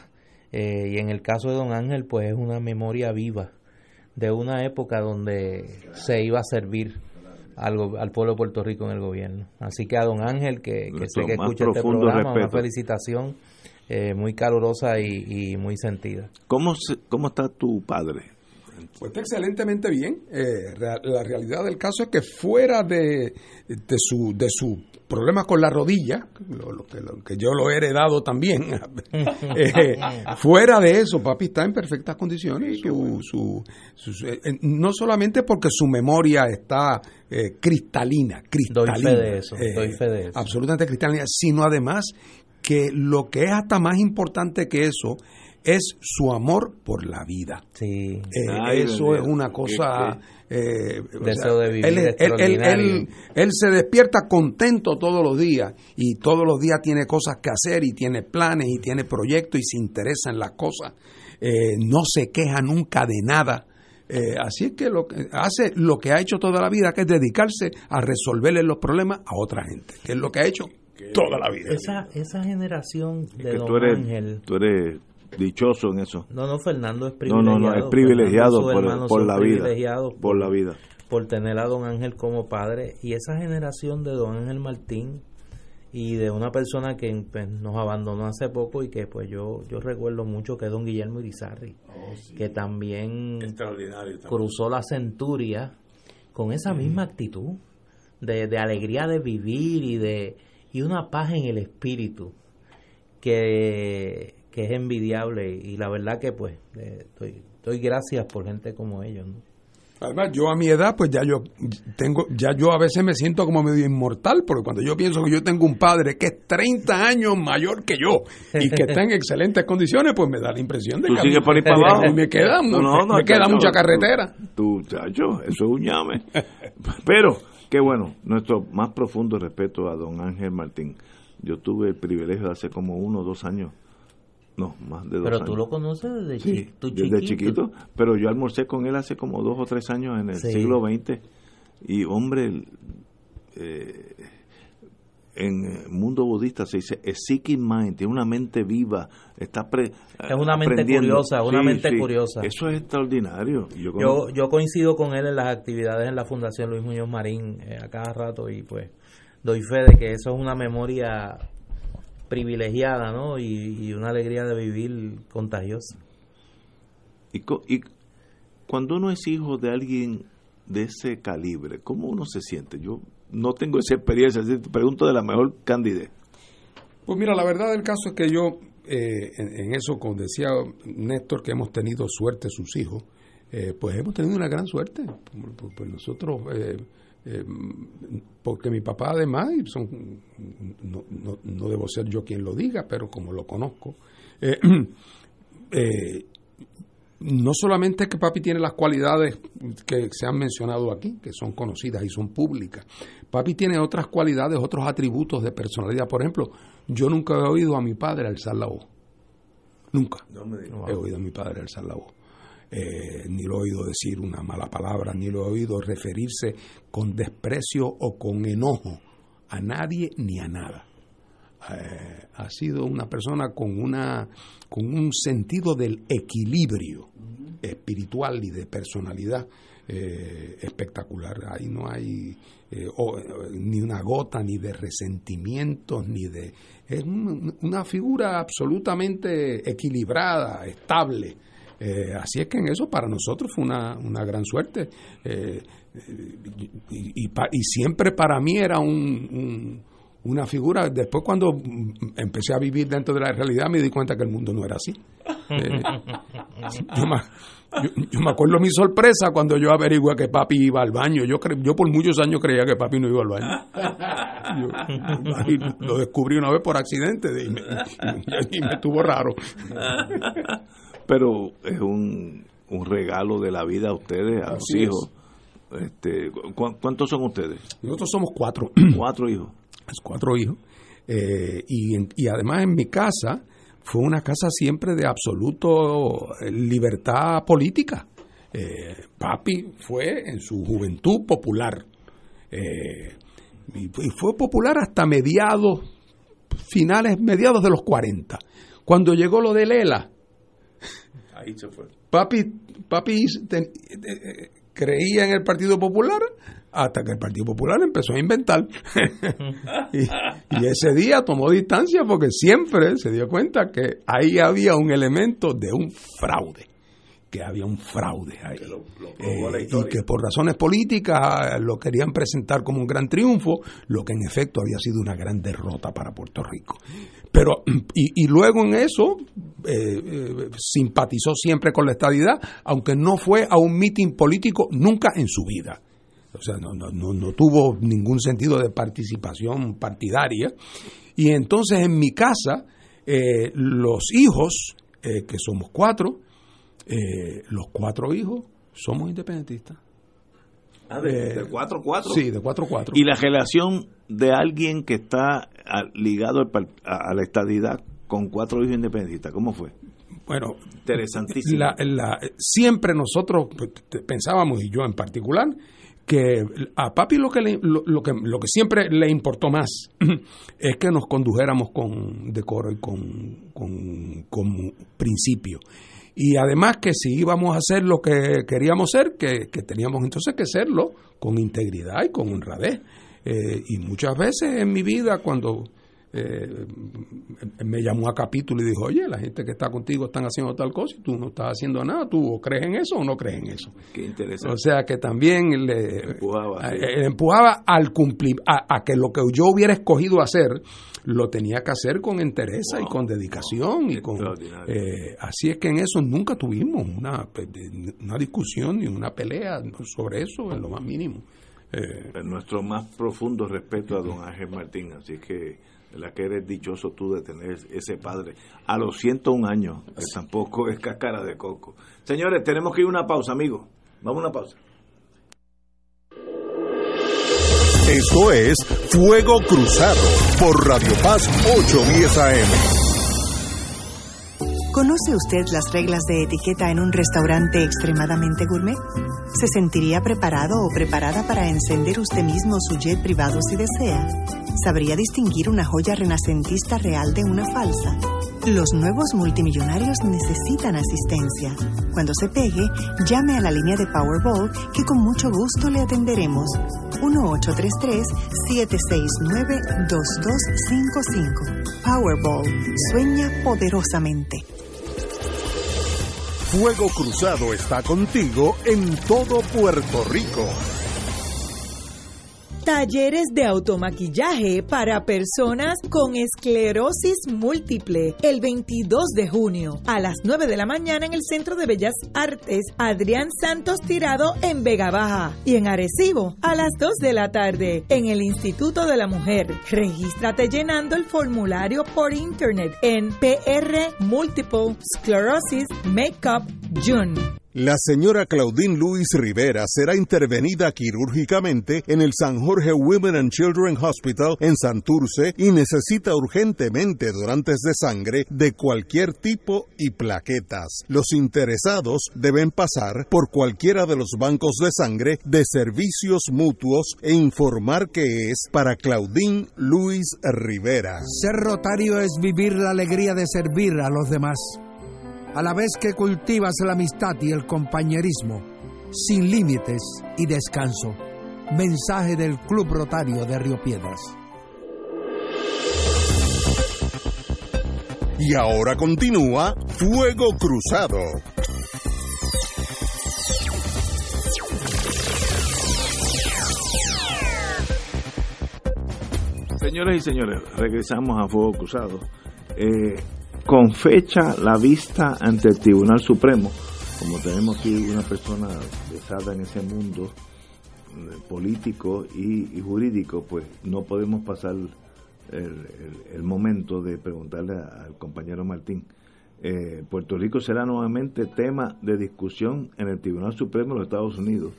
Eh, y en el caso de Don Ángel, pues es una memoria viva de una época donde se iba a servir al, al pueblo de Puerto Rico en el gobierno. Así que a Don Ángel, que, sé que escucha este programa, una felicitación eh, muy calurosa y, muy sentida. ¿Cómo, ¿Cómo está tu padre? Pues está excelentemente bien. Eh, la realidad del caso es que fuera de, de su de su problema con la rodilla, lo, que, yo lo he heredado también, eh, fuera de eso, papi está en perfectas condiciones. Su, no solamente porque su memoria está cristalina, cristalina. Doy fe de eso, doy fe de eso. Absolutamente cristalina, sino además que lo que es hasta más importante que eso es su amor por la vida. Sí. Eh, eso es una cosa... Eh, Deseo de vivir él, él, se despierta contento todos los días y todos los días tiene cosas que hacer y tiene planes y tiene proyectos y se interesa en las cosas. Eh, no se queja nunca de nada. así es que lo que hace lo que ha hecho toda la vida, que es dedicarse a resolverle los problemas a otra gente, que es lo que ha hecho toda la vida. Esa, esa generación de Don Ángel. Tú eres dichoso en eso. No, no, Fernando es privilegiado. No, no, no, es privilegiado por, la vida. Por, la vida. Por tener a Don Ángel como padre. Y esa generación de Don Ángel Martín y de una persona que pues, nos abandonó hace poco y que pues yo yo recuerdo mucho que es don Guillermo Irizarri oh, que también, cruzó la centuria con esa misma actitud de, de alegría de vivir y de y una paz en el espíritu que, es envidiable y la verdad que pues eh, doy, gracias por gente como ellos. Además, yo a mi edad, pues ya yo tengo, ya yo a veces me siento como medio inmortal, porque cuando yo pienso que yo tengo un padre que es 30 años mayor que yo y que está en excelentes condiciones, pues me da la impresión de que por ahí para abajo. me queda, me queda mucha carretera. Tú, chacho, eso es un llame. Pero Qué bueno, nuestro más profundo respeto a don Ángel Martín. Yo tuve el privilegio de hace como uno o dos años, no, más de dos pero años. Pero tú lo conoces desde, sí, desde chiquito. Pero yo almorcé con él hace como dos o tres años en el siglo XX. Y hombre, eh, en el mundo budista se dice a seeking mind, tiene una mente viva, está es una mente curiosa, una mente curiosa. Eso es extraordinario. Yo, yo, coincido con él en las actividades en la Fundación Luis Muñoz Marín eh, a cada rato y pues doy fe de que eso es una memoria privilegiada, ¿no? Y, una alegría de vivir contagiosa. Y, y cuando uno es hijo de alguien de ese calibre, ¿cómo uno se siente? Yo no tengo esa experiencia, te pregunto de la mejor candidez. Pues mira, la verdad del caso es que yo eh, en, eso, como decía Néstor, que hemos tenido suerte sus hijos, eh, pues hemos tenido una gran suerte. Pues, pues nosotros, eh, porque mi papá además, son, no, no, no, debo ser yo quien lo diga, pero como lo conozco, no solamente que papi tiene las cualidades que se han mencionado aquí, que son conocidas y son públicas, papi tiene otras cualidades, otros atributos de personalidad. Por ejemplo, yo nunca he oído a mi padre alzar la voz. Nunca he oído a mi padre alzar la voz. Eh, ni lo he oído decir una mala palabra, ni lo he oído referirse con desprecio o con enojo a nadie ni a nada. Eh, ha sido una persona con una con un sentido del equilibrio espiritual y de personalidad eh, espectacular. Ahí no hay eh, ni una gota ni de resentimientos ni de es una figura absolutamente equilibrada, estable. así es que en eso para nosotros fue una, una gran suerte. y, siempre para mí era un una figura. Después cuando empecé a vivir dentro de la realidad me di cuenta que el mundo no era así. Eh, yo, me, acuerdo mi sorpresa cuando yo averigué que papi iba al baño. Yo, yo por muchos años creía que papi no iba al baño. lo descubrí una vez por accidente y me, y estuvo raro. Pero es un, un regalo de la vida a ustedes, a sus hijos. Este, ¿Cuántos son ustedes? Nosotros somos cuatro. Cuatro hijos cuatro hijos. Eh, y, y además en mi casa fue una casa siempre de absoluto eh, libertad política. Eh, papi fue en su juventud popular. y, fue popular hasta mediados, finales, mediados de los 40. Cuando llegó lo de Lela, ahí se fue. Papi, papi creía en el Partido Popular hasta que el Partido Popular empezó a inventar. y, ese día tomó distancia porque siempre se dio cuenta que ahí había un elemento de un fraude que había un fraude ahí. Eh, y que por razones políticas lo querían presentar como un gran triunfo, lo que en efecto había sido una gran derrota para Puerto Rico. Pero, y, luego en eso eh, eh, simpatizó siempre con la estadidad, aunque no fue a un mitin político nunca en su vida. O sea, no, no, no, tuvo ningún sentido de participación partidaria. Y entonces en mi casa, eh, los hijos, eh, que somos cuatro, eh, los cuatro hijos somos independentistas. Ah, de, cuatro cuatro. Sí, de cuatro cuatro. Y la relación de alguien que está ligado a la estadidad con cuatro hijos independentistas, ¿cómo fue? Bueno, interesantísimo. siempre nosotros pues, pensábamos, y yo en particular, que a papi lo que, lo, que, lo que siempre le importó más es que nos condujéramos con decoro y con, con, principio. Y además que si íbamos a hacer lo que queríamos ser, que, teníamos entonces que serlo con integridad y con honradez. Eh, y muchas veces en mi vida cuando eh, me llamó a capítulo y dijo, oye, la gente que está contigo están haciendo tal cosa y tú no estás haciendo nada, ¿tú crees en eso o no crees en eso? Qué interesante. O sea que también le empujaba, al cumplir, a, que lo que yo hubiera escogido hacer, lo tenía que hacer con entereza y con dedicación. y con eh, Así es que en eso nunca tuvimos una, una discusión ni una pelea sobre eso en lo más mínimo. Eh, nuestro más profundo respeto a don Ángel Martín, así que la que eres dichoso tú de tener ese padre a los 101 años, que tampoco es cáscara de coco. Señores, tenemos que ir a una pausa, amigos. Vamos a una pausa. Esto es Fuego Cruzado por Radio Paz 810 AM. ¿Conoce usted las reglas de etiqueta en un restaurante extremadamente gourmet? ¿Se sentiría preparado o preparada para encender usted mismo su jet privado si desea? ¿Sabría distinguir una joya renacentista real de una falsa? Los nuevos multimillonarios necesitan asistencia. Cuando se pegue, llame a la línea de Powerball que con mucho gusto le atenderemos. 1833-769-2255. Powerball. Sueña poderosamente. Fuego Cruzado está contigo en todo Puerto Rico. Talleres de automaquillaje para personas con esclerosis múltiple el 22 de junio a las 9 de la mañana en el Centro de Bellas Artes Adrián Santos Tirado en Vega Baja y en Arecibo a las 2 de la tarde en el Instituto de la Mujer. Regístrate llenando el formulario por internet en PR Multiple Sclerosis Makeup June. La señora Claudine Luis Rivera será intervenida quirúrgicamente en el San Jorge Women and Children Hospital en Santurce y necesita urgentemente donantes de sangre de cualquier tipo y plaquetas. Los interesados deben pasar por cualquiera de los bancos de sangre de servicios mutuos e informar que es para Claudine Luis Rivera. Ser rotario es vivir la alegría de servir a los demás a la vez que cultivas la amistad y el compañerismo, sin límites y descanso. Mensaje del Club Rotario de Río Piedras. Y ahora continúa Fuego Cruzado. Señoras y señores, regresamos a Fuego Cruzado. Eh, con fecha la vista ante el Tribunal Supremo. Como tenemos aquí una persona pesada en ese mundo eh, político y, jurídico, pues no podemos pasar el, momento de preguntarle al compañero Martín. Eh, Puerto Rico será nuevamente tema de discusión en el Tribunal Supremo de los Estados Unidos,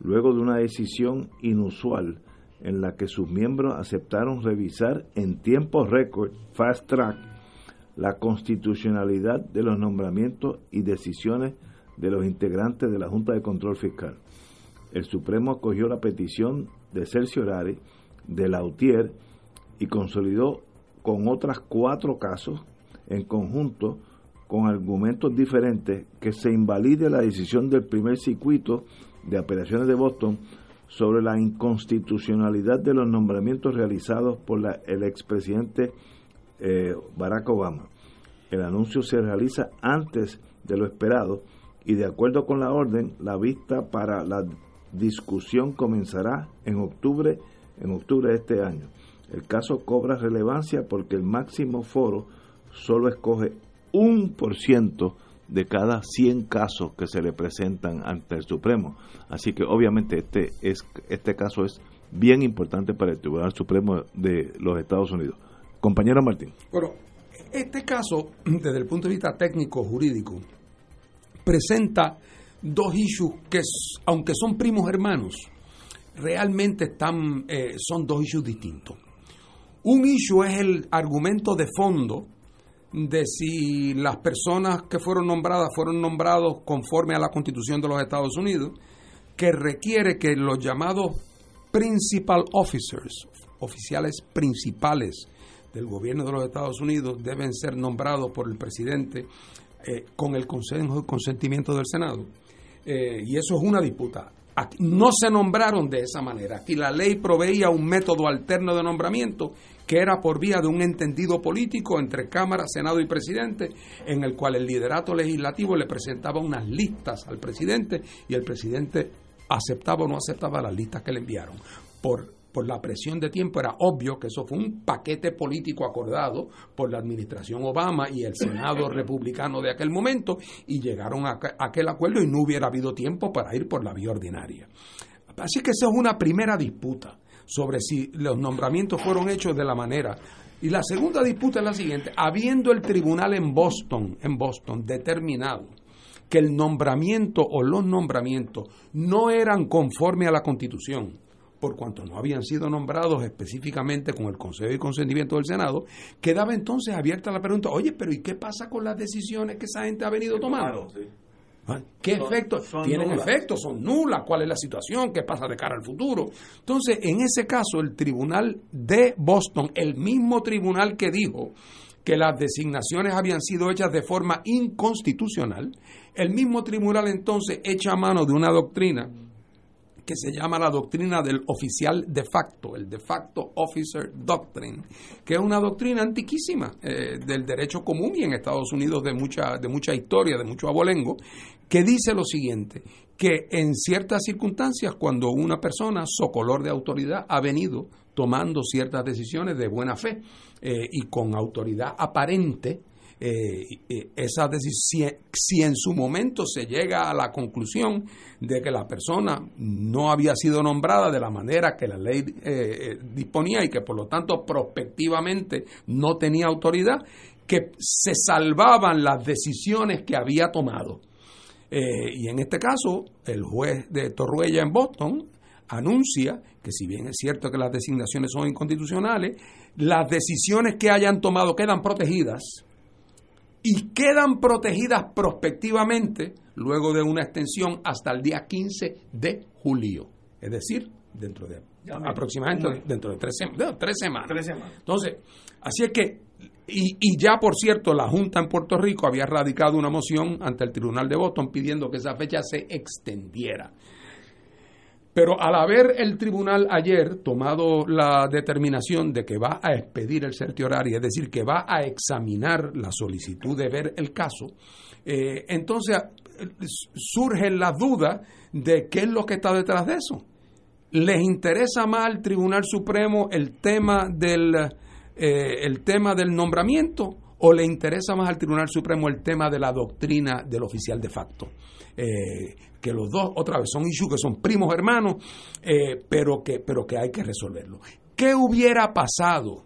luego de una decisión inusual en la que sus miembros aceptaron revisar en tiempo récord, fast track, la constitucionalidad de los nombramientos y decisiones de los integrantes de la Junta de Control Fiscal. El Supremo acogió la petición de Cerciorari, de Lautier y consolidó con otras cuatro casos en conjunto con argumentos diferentes que se invalide la decisión del primer circuito de apelaciones de Boston sobre la inconstitucionalidad de los nombramientos realizados por la, el expresidente eh, Barack Obama. El anuncio se realiza antes de lo esperado y de acuerdo con la orden, la vista para la discusión comenzará en octubre, en octubre de este año. El caso cobra relevancia porque el máximo foro solo escoge un por ciento de cada 100 casos que se le presentan ante el Supremo. Así que obviamente este, es, este caso es bien importante para el Tribunal Supremo de los Estados Unidos. Compañero Martín. Bueno, este caso, desde el punto de vista técnico jurídico, presenta dos issues que, aunque son primos hermanos, realmente están, eh, son dos issues distintos. Un issue es el argumento de fondo de si las personas que fueron nombradas fueron nombrados conforme a la Constitución de los Estados Unidos, que requiere que los llamados principal officers, oficiales principales del gobierno de los Estados Unidos deben ser nombrados por el presidente eh, con el consentimiento del Senado. Eh, y eso es una disputa. No se nombraron de esa manera. Aquí la ley proveía un método alterno de nombramiento que era por vía de un entendido político entre Cámara, Senado y Presidente, en el cual el liderato legislativo le presentaba unas listas al presidente y el presidente aceptaba o no aceptaba las listas que le enviaron. Por por la presión de tiempo, era obvio que eso fue un paquete político acordado por la administración Obama y el Senado republicano de aquel momento y llegaron a aquel acuerdo y no hubiera habido tiempo para ir por la vía ordinaria. Así que esa es una primera disputa sobre si los nombramientos fueron hechos de la manera. Y la segunda disputa es la siguiente, habiendo el tribunal en Boston, en Boston determinado que el nombramiento o los nombramientos no eran conforme a la Constitución, por cuanto no habían sido nombrados específicamente con el consejo y consentimiento del Senado, quedaba entonces abierta la pregunta, oye, pero ¿y qué pasa con las decisiones que esa gente ha venido tomando? ¿Ah? ¿Qué efectos? Tienen efectos, son nulas, cuál es la situación, qué pasa de cara al futuro. Entonces, en ese caso, el tribunal de Boston, el mismo tribunal que dijo que las designaciones habían sido hechas de forma inconstitucional, el mismo tribunal entonces echa mano de una doctrina que se llama la doctrina del oficial de facto, el de facto officer doctrine, que es una doctrina antiquísima eh, del derecho común y en Estados Unidos de mucha, de mucha historia, de mucho abolengo, que dice lo siguiente, que en ciertas circunstancias cuando una persona socolor de autoridad ha venido tomando ciertas decisiones de buena fe eh, y con autoridad aparente, eh, esa decisión, si en su momento se llega a la conclusión de que la persona no había sido nombrada de la manera que la ley eh, eh, disponía y que por lo tanto prospectivamente no tenía autoridad, que se salvaban las decisiones que había tomado. y en este caso, el juez de Torruella en Boston anuncia que si bien es cierto que las designaciones son inconstitucionales, las decisiones que hayan tomado quedan protegidas y quedan protegidas prospectivamente luego de una extensión hasta el día 15 de julio, es decir, dentro de aproximadamente dentro de tres, semanas. Entonces, así es que, y, y, ya por cierto, la Junta en Puerto Rico había radicado una moción ante el Tribunal de Boston pidiendo que esa fecha se extendiera. Pero al haber el tribunal ayer tomado la determinación de que va a expedir el certiorari, es decir, que va a examinar la solicitud de ver el caso, eh, entonces surgen las dudas de qué es lo que está detrás de eso. ¿Les interesa más al Tribunal Supremo el tema del, eh, el tema del nombramiento o le interesa más al Tribunal Supremo el tema de la doctrina del oficial de facto? Eh, que los dos, otra vez, son issues que son primos hermanos, eh, pero, que, pero que hay que resolverlo. ¿Qué hubiera pasado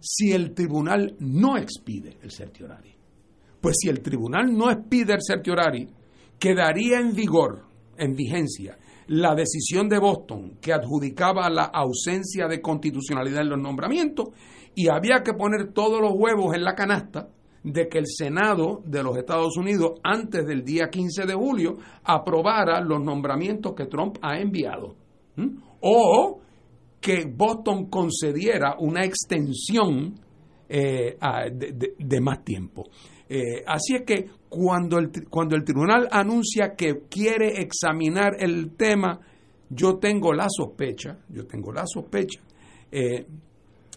si el tribunal no expide el certiorari? Pues si el tribunal no expide el certiorari, quedaría en vigor, en vigencia, la decisión de Boston que adjudicaba la ausencia de constitucionalidad en los nombramientos y había que poner todos los huevos en la canasta de que el Senado de los Estados Unidos, antes del día 15 de julio, aprobara los nombramientos que Trump ha enviado. O que Boston concediera una extensión eh, de, más tiempo. Eh, así es que cuando el, cuando el tribunal anuncia que quiere examinar el tema, yo tengo la sospecha, yo tengo la sospecha eh,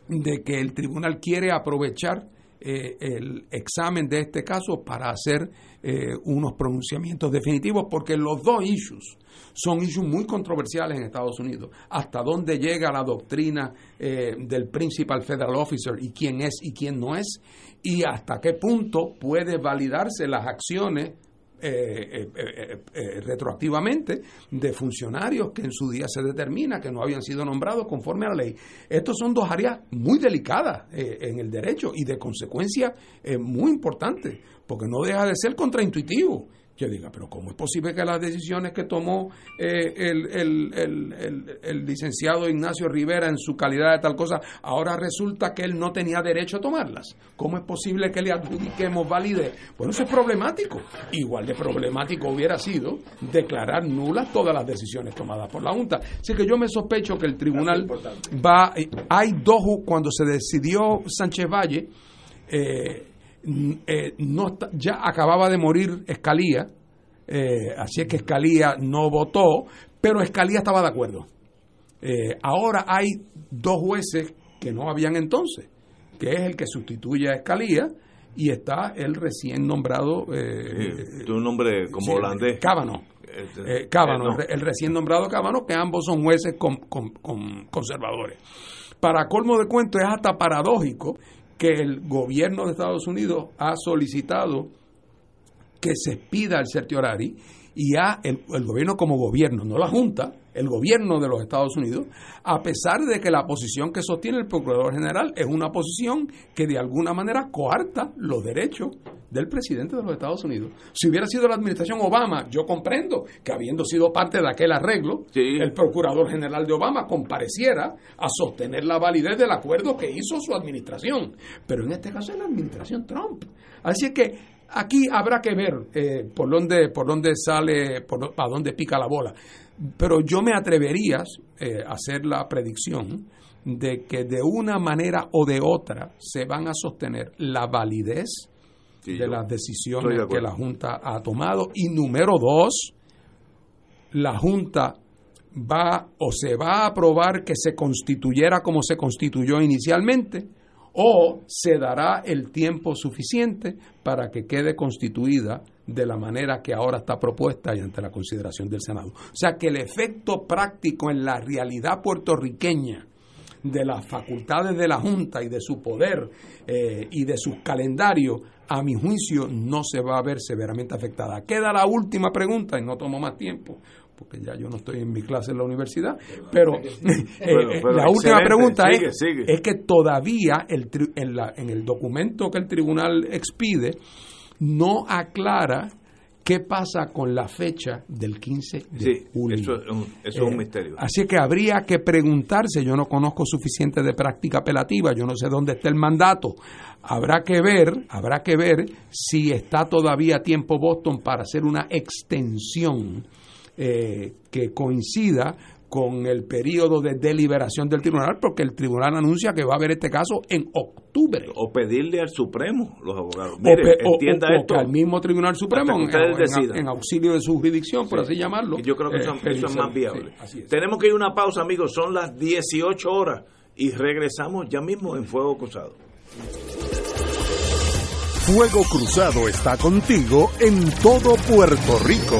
de que el tribunal quiere aprovechar eh, el examen de este caso para hacer eh, unos pronunciamientos definitivos, porque los dos issues son issues muy controversiales en Estados Unidos. Hasta dónde llega la doctrina eh, del principal federal officer y quién es y quién no es, y hasta qué punto puede validarse las acciones eh, eh, eh, retroactivamente de funcionarios que en su día se determina que no habían sido nombrados conforme a la ley. Estos son dos áreas muy delicadas en el derecho y de consecuencia muy importantes, porque no deja de ser contraintuitivo yo diga, pero ¿cómo es posible que las decisiones que tomó eh, el, licenciado Ignacio Rivera en su calidad de tal cosa, ahora resulta que él no tenía derecho a tomarlas? ¿Cómo es posible que le adjudiquemos validez? Bueno, eso es problemático. Igual de problemático hubiera sido declarar nulas todas las decisiones tomadas por la Junta. Así que yo me sospecho que el tribunal va... Eh, hay dos, cuando se decidió Sánchez Valle, eh, eh, no ya acababa de morir Escalía, eh, así es que Escalía no votó, pero Escalía estaba de acuerdo. Eh, ahora hay dos jueces que no habían entonces, que es el que sustituye a Escalía y está el recién nombrado... Eh, un nombre como holandés. Cábano. Cábano, el, recién nombrado Cábano, que ambos son jueces con, conservadores. Para colmo de cuento, es hasta paradójico que el gobierno de Estados Unidos ha solicitado que se pida el certiorari y a el, gobierno como gobierno, no la Junta, el gobierno de los Estados Unidos, a pesar de que la posición que sostiene el Procurador General es una posición que de alguna manera coarta los derechos del presidente de los Estados Unidos. Si hubiera sido la administración Obama, yo comprendo que habiendo sido parte de aquel arreglo, el Procurador General de Obama compareciera a sostener la validez del acuerdo que hizo su administración. Pero en este caso es la administración Trump. Así que Aquí habrá que ver eh, por dónde por dónde sale, por, dónde pica la bola. Pero yo me atrevería eh, a hacer la predicción de que de una manera o de otra se van a sostener la validez de las decisiones que la Junta ha tomado. Y número dos, la Junta va o se va a aprobar que se constituyera como se constituyó inicialmente o se dará el tiempo suficiente para que quede constituida de la manera que ahora está propuesta y ante la consideración del Senado. O sea que el efecto práctico en la realidad puertorriqueña de las facultades de la Junta y de su poder eh, y de sus calendarios, a mi juicio, no se va a ver severamente afectada. Queda la última pregunta y no tomo más tiempo porque ya yo no estoy en mi clase en la universidad, pero, eh, eh, la última pregunta es, es que todavía el, en, la, en el documento que el tribunal expide no aclara ¿Qué pasa con la fecha del 15 de julio? Eso, es un, eso es un eh, misterio. Así que habría que preguntarse, yo no conozco suficiente de práctica apelativa, yo no sé dónde está el mandato. Habrá que ver, habrá que ver si está todavía a tiempo Boston para hacer una extensión eh, que coincida con el periodo de deliberación del tribunal, porque el tribunal anuncia que va a haber este caso en octubre. O pedirle al Supremo, los abogados. o, entienda esto. al mismo Tribunal Supremo, en, auxilio de su jurisdicción, por así llamarlo. yo creo que eso, eh, es más viable. Tenemos que ir a una pausa, amigos. Son las 18 horas y regresamos ya mismo en Fuego Cruzado. Fuego Cruzado está contigo en todo Puerto Rico.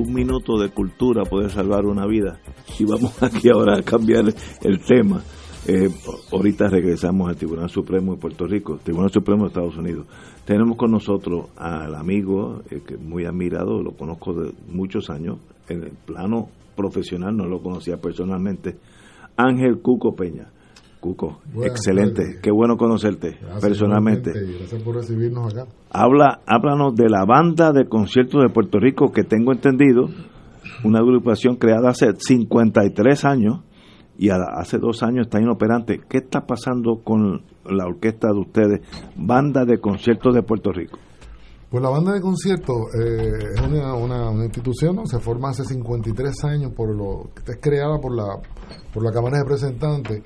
Un minuto de cultura puede salvar una vida. Y vamos aquí ahora a cambiar el tema. Eh, ahorita regresamos al Tribunal Supremo de Puerto Rico, Tribunal Supremo de Estados Unidos. Tenemos con nosotros al amigo eh, que muy admirado, lo conozco de muchos años, en el plano profesional, no lo conocía personalmente, Ángel Cuco Peña. Cuco, excelente, qué bueno conocerte personalmente. Gracias por recibirnos acá. Habla, háblanos de la banda de conciertos de Puerto Rico que tengo entendido, una agrupación creada hace 53 años y hace dos años está inoperante. ¿Qué está pasando con la orquesta de ustedes, banda de conciertos de Puerto Rico? Pues la banda de conciertos eh, es una, una, institución, ¿no? se forma hace 53 años, por lo es creada por la, por la Cámara de Representantes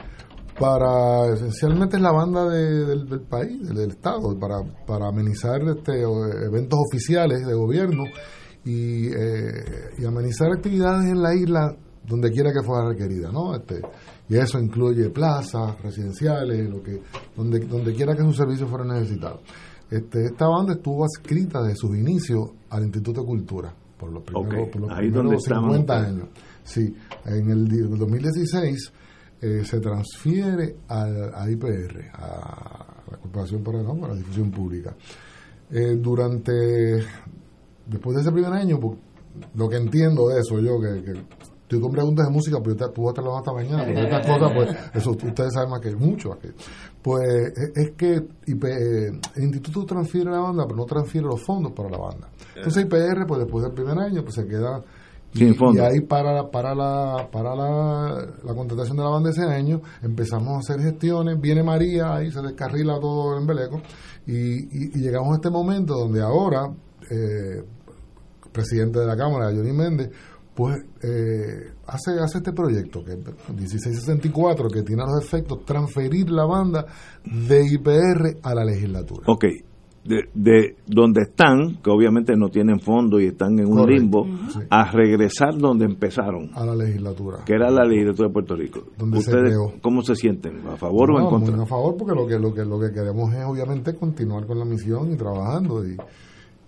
para esencialmente es la banda del, país, del, Estado, para, para amenizar este, eventos oficiales de gobierno y, eh, y amenizar actividades en la isla donde quiera que fuera requerida, ¿no? Este, y eso incluye plazas, residenciales, lo que, donde, donde quiera que sus servicios fueran necesitados. Este, esta banda estuvo adscrita desde sus inicios al Instituto de Cultura por los primeros, Ok, por los primeros donde estamos 50 ustedes. años. Sí, en el, di- 2016 eh, se transfiere al, a IPR, a la Corporación para, ¿no? para la Difusión Pública. Eh, durante, después de ese primer año, pues, lo que entiendo de eso, yo que, que tú con preguntas de música, pues yo te, puedo estar hasta mañana, porque estas cosas, pues, eso ustedes saben más que mucho. más que- pues es, es que IP, eh, el instituto transfiere la banda, pero no transfiere los fondos para la banda. Entonces IPR, pues después del primer año, pues se queda Sin y ahí para, para, la, para la, la contratación de la banda ese año empezamos a hacer gestiones, viene María, ahí se descarrila todo en Beleco y, y- y llegamos a este momento donde ahora eh, presidente de la Cámara, Johnny Méndez, pues eh, hace, hace este proyecto, que es 1664, que tiene a los efectos transferir la banda de IPR a la legislatura. Ok, de, de donde están, que obviamente no tienen fondo y están en un Correcto. limbo, Sí. a regresar donde empezaron, A la legislatura. que era la legislatura de Puerto Rico. Donde se ¿Ustedes creó. cómo se sienten? ¿A favor o en No, contra? muy a favor porque lo que lo que lo que queremos es obviamente continuar con la misión y trabajando y,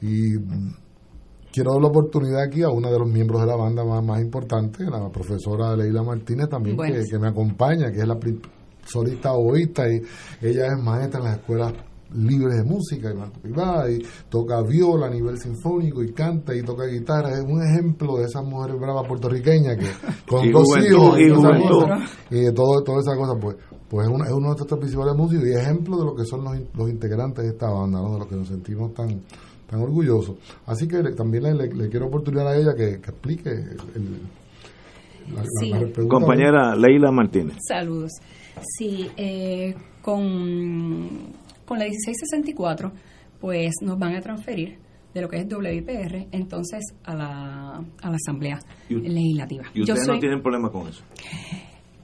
y quiero dar la oportunidad aquí a una de los miembros de la banda más, más importante, la profesora Leila Martínez también que, que me acompaña, que es la solista oísta y ella es maestra en las escuelas libres de música y más privada y toca viola a nivel sinfónico y canta y toca guitarra es un ejemplo de esas mujeres bravas puertorriqueñas que con Y dos juventud, hijos y todas esas juventud. cosas, y de todo, toda esa cosa, pues, pues es, una- es uno de nuestros principales músicos y ejemplo de lo que son los, los integrantes de esta banda, ¿no? de los que nos sentimos tan tan orgullosos. Así que le- también le, le- le quiero oportunidad a ella que, que explique el- el- la, Sí. la. Compañera Leila Martínez. Saludos. Sí, eh, con, con la 1664, pues nos van a transferir de lo que es WIPR, entonces a la, a la Asamblea Y Legislativa. Y Yo ustedes soy, no tienen problema con eso.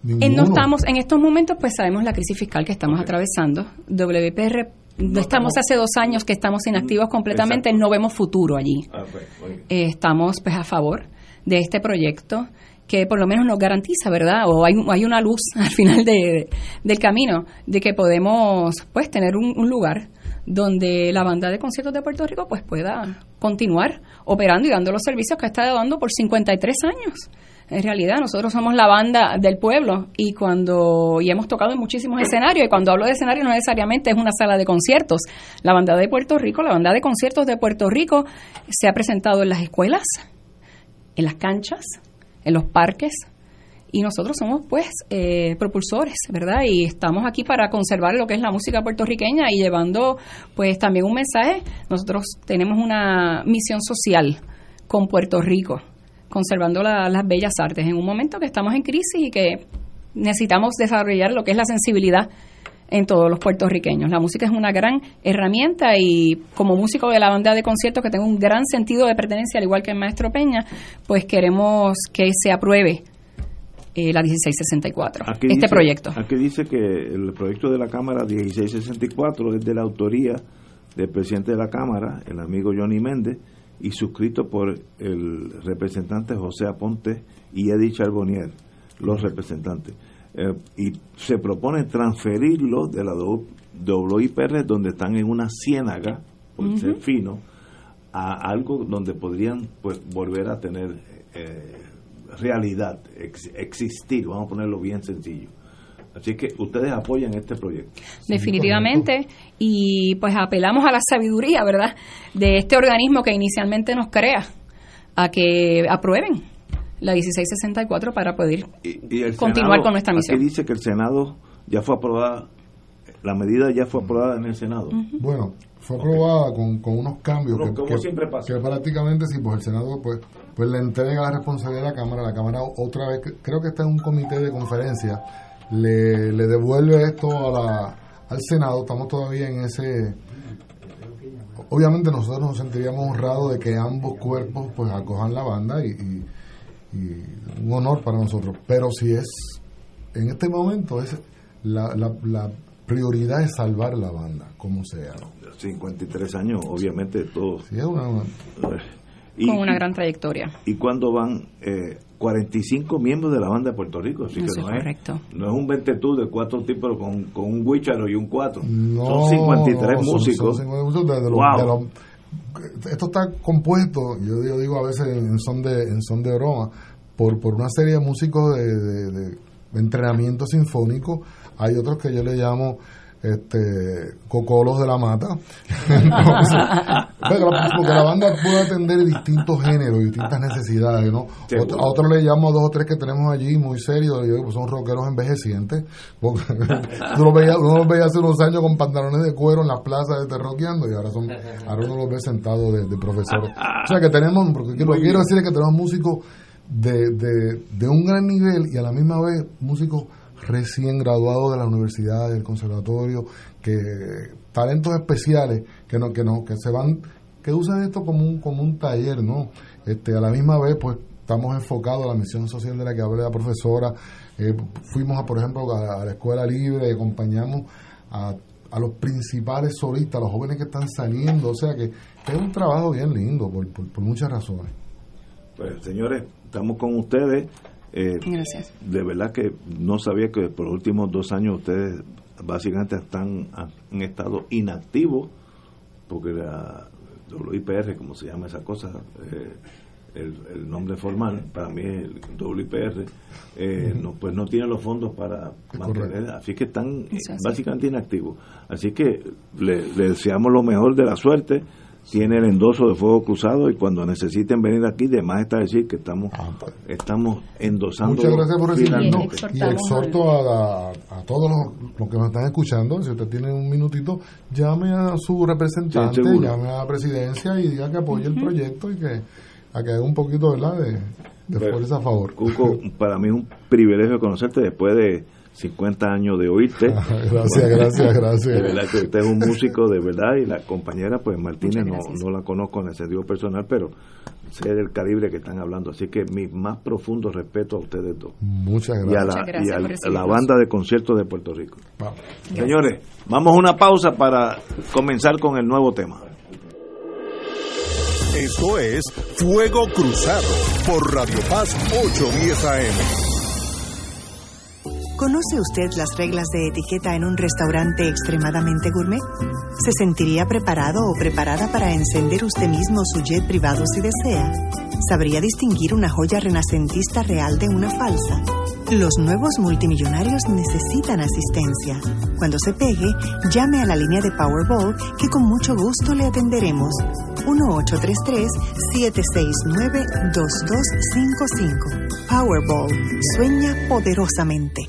en, no estamos, en estos momentos, pues sabemos la crisis fiscal que estamos atravesando. WIPR, no estamos hace dos años que estamos inactivos completamente, Exacto. no vemos futuro allí. Ah, pues. Eh, estamos pues a favor de este proyecto que por lo menos nos garantiza, ¿verdad? O hay, hay una luz al final de- del camino de que podemos pues tener un, lugar donde la banda de conciertos de Puerto Rico pues pueda continuar operando y dando los servicios que ha estado dando por 53 años. En realidad nosotros somos la banda del pueblo y cuando y hemos tocado en muchísimos escenarios y cuando hablo de escenario no necesariamente es una sala de conciertos. La banda de Puerto Rico, la banda de conciertos de Puerto Rico se ha presentado en las escuelas, en las canchas, en los parques y nosotros somos pues eh, propulsores, ¿verdad? Y estamos aquí para conservar lo que es la música puertorriqueña y llevando pues también un mensaje. Nosotros tenemos una misión social con Puerto Rico, conservando la- las bellas artes en un momento que estamos en crisis y que necesitamos desarrollar lo que es la sensibilidad en todos los puertorriqueños. La música es una gran herramienta y como músico de la banda de conciertos que tengo un gran sentido de pertenencia, al igual que el maestro Peña, pues queremos que se apruebe eh, la 1664, Aquí este dice- proyecto. Aquí dice que el proyecto de la Cámara 1664 es de la autoría del presidente de la Cámara, el amigo Johnny Méndez, y suscrito por el representante José Aponte y Eddie Charbonnier, los representantes. Eh, y se propone transferirlo de la do- WIPR, donde están en una ciénaga, por ser fino, a algo donde podrían pues volver a tener eh, realidad, ex- existir, vamos a ponerlo bien sencillo. Así que ustedes apoyan este proyecto. Definitivamente, y pues apelamos a la sabiduría, ¿verdad?, de este organismo que inicialmente nos crea, a que aprueben la 1664 para poder Y continuar Senado, con nuestra misión. Aquí dice que el Senado ya fue aprobada, la medida ya fue aprobada en el Senado. Bueno, fue aprobada con, con unos cambios Como- que, como que- siempre pasa. que prácticamente sí, pues el Senado pues pues le entrega la responsabilidad a la Cámara, la Cámara otra vez, creo que está en un comité de conferencia, le, le devuelve esto a la, al Senado, estamos todavía en ese... Obviamente nosotros nos sentiríamos honrados de que ambos cuerpos pues acojan la banda y, y- y un honor para nosotros, pero si es, en este momento es la, la, la prioridad es salvar la banda, como sea. ¿no? 53 años, obviamente todo. Sí, es una- una- con una gran trayectoria. ¿Y cuando van eh, 45 miembros de la banda de Puerto Rico? Así Eso que no es es, correcto. no es un ventetú de cuatro tipos con, con un guicharo y un cuatro. No, son 53 no, músicos. son 53 músicos de- de los- Wow. de los- esto está compuesto, yo, digo a veces en son de, en son de broma, por, por una serie de músicos de, de- de entrenamiento sinfónico. Hay otros que yo le llamo este cocolos de la mata. Entonces, porque la- banda puede atender distintos géneros y distintas necesidades, ¿no? Otro- a otros le llamo a dos o tres que tenemos allí muy serios, pues son rockeros envejecientes, porque tú los veías, uno los veía hace unos años con pantalones de cuero en las plazas de rockeando y ahora son, ahora uno los ve sentados de, de profesores. O sea que tenemos, porque lo que quiero decir es que tenemos músicos de, de, de un gran nivel y a la misma vez músicos recién graduados de la universidad, del conservatorio, que talentos especiales que no, que no, que se van, que usan esto como un, como un taller, ¿no? Este, a la misma vez, pues estamos enfocados a la misión social de la que hablé la profesora. Eh, fuimos, a, por ejemplo, a, la escuela libre y acompañamos a, a los principales solistas, a los jóvenes que están saliendo. O sea que, que es un trabajo bien lindo por, por, por muchas razones. Pues señores, estamos con ustedes. Eh, Gracias. De verdad que no sabía que por los últimos dos años ustedes básicamente están en estado inactivo, porque la WIPR, como se llama esa cosa, eh, el, el nombre formal, para mí es el WIPR, eh, no, pues no tiene los fondos para mantener, así que están básicamente inactivos. Así que le, le deseamos lo mejor de la suerte. Tiene el endoso de fuego cruzado y cuando necesiten venir aquí, de más está decir que estamos estamos endosando. Muchas gracias por recibirnos y exhorto a, a- a todos los, los que nos están escuchando, si usted tiene un minutito, llame a su representante, Sí, llame a la presidencia y diga que apoye el proyecto y que a que haga un poquito ¿verdad? de, de Pero, fuerza a favor. Cuco, para mí es un privilegio conocerte después de 50 años de oírte. Gracias, gracias, gracias. De verdad que usted es un músico de verdad y la compañera, pues Martínez, no, no la conozco en el sentido personal, pero sé del calibre que están hablando. Así que mi más profundo respeto a ustedes dos. Muchas Y a gracias. la, Muchas gracias y a la banda de conciertos de Puerto Rico. Vamos. Señores, vamos a una pausa para comenzar con el nuevo tema. Esto es Fuego Cruzado por Radio Paz 810 AM. ¿Conoce usted las reglas de etiqueta en un restaurante extremadamente gourmet? ¿Se sentiría preparado o preparada para encender usted mismo su jet privado si desea? ¿Sabría distinguir una joya renacentista real de una falsa? Los nuevos multimillonarios necesitan asistencia. Cuando se pegue, llame a la línea de Powerball que con mucho gusto le atenderemos. 1-833-769-2255. Powerball. Sueña poderosamente.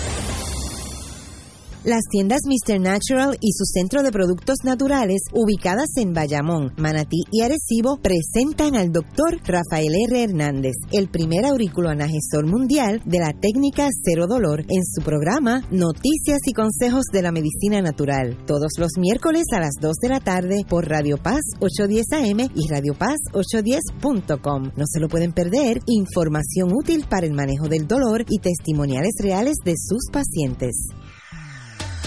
Las tiendas Mr. Natural y su centro de productos naturales, ubicadas en Bayamón, Manatí y Arecibo, presentan al doctor Rafael R. Hernández, el primer auriculoanagesor mundial de la técnica cero dolor, en su programa Noticias y Consejos de la Medicina Natural, todos los miércoles a las 2 de la tarde por Radio Paz 810 AM y Radio Paz 810.com. No se lo pueden perder, información útil para el manejo del dolor y testimoniales reales de sus pacientes.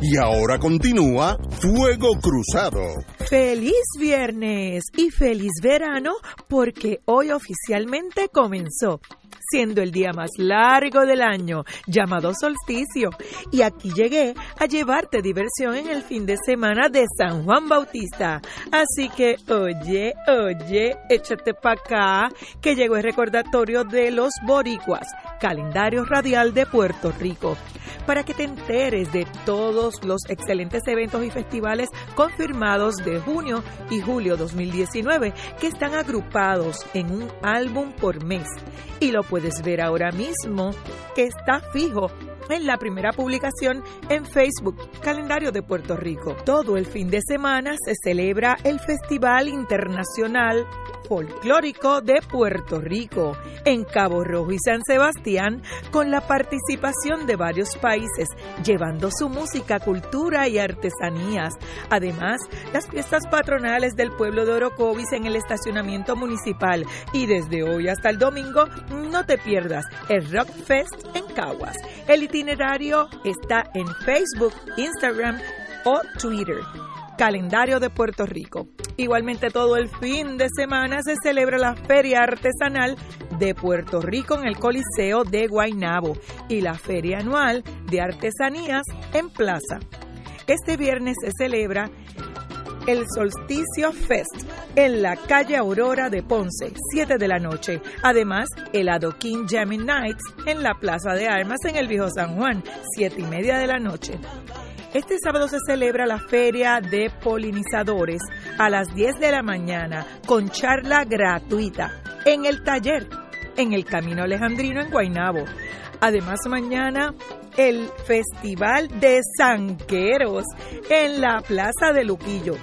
Y ahora continúa Fuego Cruzado. Feliz viernes y feliz verano porque hoy oficialmente comenzó, siendo el día más largo del año, llamado solsticio. Y aquí llegué a llevarte diversión en el fin de semana de San Juan Bautista. Así que, oye, oye, échate pa' acá, que llegó el recordatorio de los boricuas, calendario radial de Puerto Rico para que te enteres de todos los excelentes eventos y festivales confirmados de junio y julio 2019 que están agrupados en un álbum por mes. Y lo puedes ver ahora mismo que está fijo en la primera publicación en Facebook, Calendario de Puerto Rico. Todo el fin de semana se celebra el Festival Internacional Folclórico de Puerto Rico en Cabo Rojo y San Sebastián con la participación de varios países llevando su música, cultura y artesanías. Además, las fiestas patronales del pueblo de Orocovis en el estacionamiento municipal y desde hoy hasta el domingo no te pierdas el Rock Fest en Caguas. El itinerario está en Facebook, Instagram o Twitter calendario de Puerto Rico. Igualmente todo el fin de semana se celebra la Feria Artesanal de Puerto Rico en el Coliseo de Guaynabo y la Feria Anual de Artesanías en Plaza. Este viernes se celebra el Solsticio Fest en la calle Aurora de Ponce, 7 de la noche. Además, el Adoquín Jamming Nights en la Plaza de Armas en el Viejo San Juan, 7 y media de la noche. Este sábado se celebra la Feria de Polinizadores a las 10 de la mañana con charla gratuita en el taller en el Camino Alejandrino en Guaynabo. Además, mañana el Festival de Sanqueros en la Plaza de Luquillo.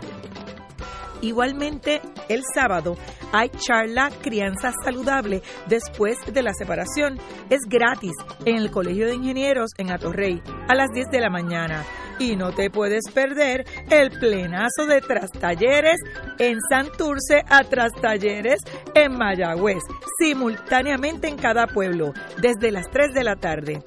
Igualmente, el sábado hay charla Crianza Saludable después de la separación. Es gratis en el Colegio de Ingenieros en Atorrey a las 10 de la mañana. Y no te puedes perder el plenazo de Trastalleres en Santurce a Trastalleres en Mayagüez, simultáneamente en cada pueblo, desde las 3 de la tarde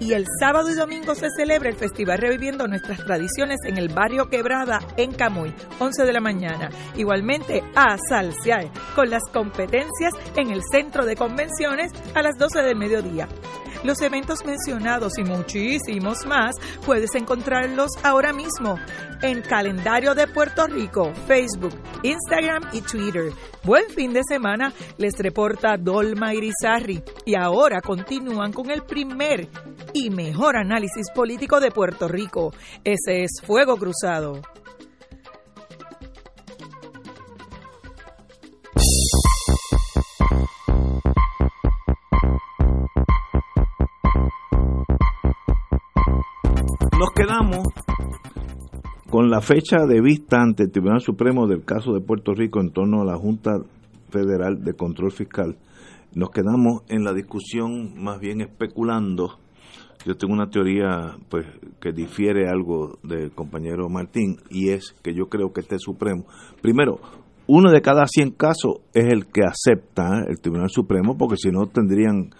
y el sábado y domingo se celebra el Festival Reviviendo Nuestras Tradiciones en el barrio Quebrada en Camuy, 11 de la mañana. Igualmente a Salsear con las competencias en el Centro de Convenciones a las 12 del mediodía. Los eventos mencionados y muchísimos más puedes encontrarlos ahora mismo en Calendario de Puerto Rico, Facebook, Instagram y Twitter. Buen fin de semana, les reporta Dolma Irizarri. Y ahora continúan con el primer y mejor análisis político de Puerto Rico. Ese es Fuego Cruzado. Nos quedamos con la fecha de vista ante el Tribunal Supremo del caso de Puerto Rico en torno a la Junta Federal de Control Fiscal. Nos quedamos en la discusión más bien especulando. Yo tengo una teoría pues que difiere algo del compañero Martín y es que yo creo que este Supremo, primero, uno de cada 100 casos es el que acepta el Tribunal Supremo porque si no tendrían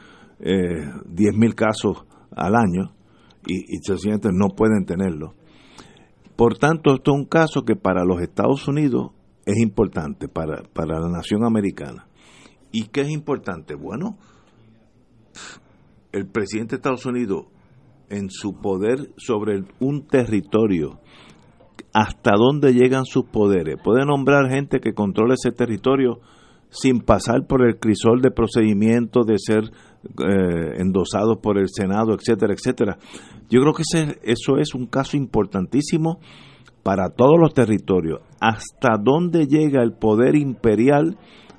eh, 10.000 casos al año y, y sencillamente no pueden tenerlo. Por tanto, esto es un caso que para los Estados Unidos es importante, para, para la nación americana. ¿Y qué es importante? Bueno, el presidente de Estados Unidos, en su poder sobre un territorio, hasta dónde llegan sus poderes. Puede nombrar gente que controle ese territorio sin pasar por el crisol de procedimiento de ser eh, endosados por el Senado, etcétera, etcétera. Yo creo que ese, eso es un caso importantísimo para todos los territorios. ¿Hasta dónde llega el poder imperial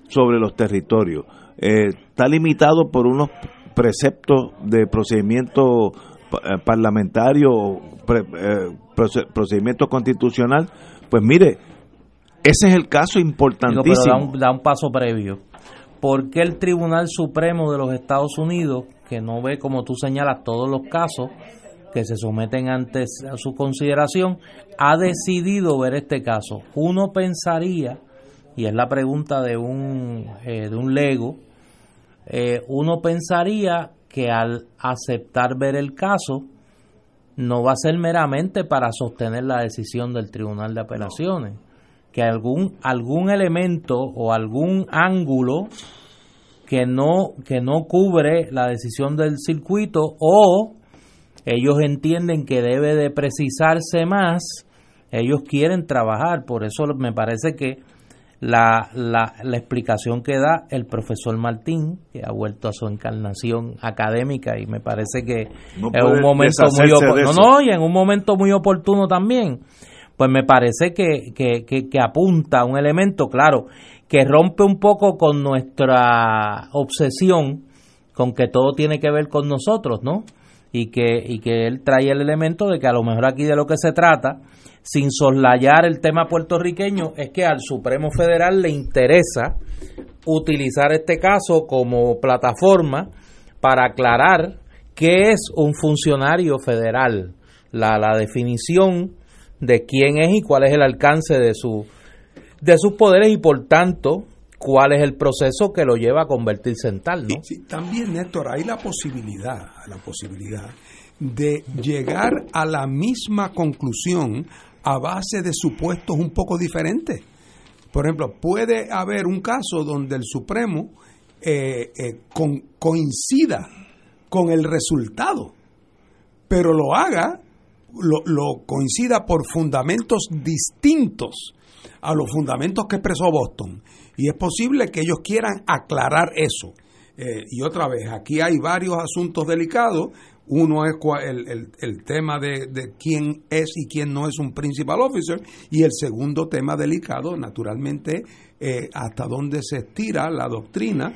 sobre los territorios? Eh, está limitado por unos preceptos de procedimiento parlamentario, pre, eh, procedimiento constitucional. Pues mire, ese es el caso importantísimo. Digo, da, un, da un paso previo. ¿Por qué el Tribunal Supremo de los Estados Unidos, que no ve, como tú señalas, todos los casos que se someten antes a su consideración, ha decidido ver este caso? Uno pensaría, y es la pregunta de un, eh, de un lego, eh, uno pensaría que al aceptar ver el caso, no va a ser meramente para sostener la decisión del Tribunal de Apelaciones. Que algún algún elemento o algún ángulo que no que no cubre la decisión del circuito o ellos entienden que debe de precisarse más ellos quieren trabajar. Por eso me parece que la, la, la explicación que da el profesor Martín, que ha vuelto a su encarnación académica y me parece que No es un momento muy oportuno. No, y en un momento muy oportuno también. Pues me parece que, que, que, que apunta a un elemento, claro, que rompe un poco con nuestra obsesión con que todo tiene que ver con nosotros, ¿no? y que, y que él trae el elemento de que a lo mejor aquí de lo que se trata, sin soslayar el tema puertorriqueño, es que al Supremo Federal le interesa utilizar este caso como plataforma para aclarar qué es un funcionario federal, la, la definición de quién es y cuál es el alcance de, su, de sus poderes y por tanto cuál es el proceso que lo lleva a convertirse en tal, ¿no? También, Néstor, hay la posibilidad, la posibilidad de llegar a la misma conclusión a base de supuestos un poco diferentes. Por ejemplo, puede haber un caso donde el Supremo eh, eh, coincida con el resultado, pero lo haga, lo, lo coincida por fundamentos distintos a los fundamentos que expresó Boston. Y es posible que ellos quieran aclarar eso. Eh, y otra vez, aquí hay varios asuntos delicados. Uno es el, el, tema de, de, quién es y quién no es un principal officer. Y el segundo tema delicado, naturalmente, eh, hasta dónde se estira la doctrina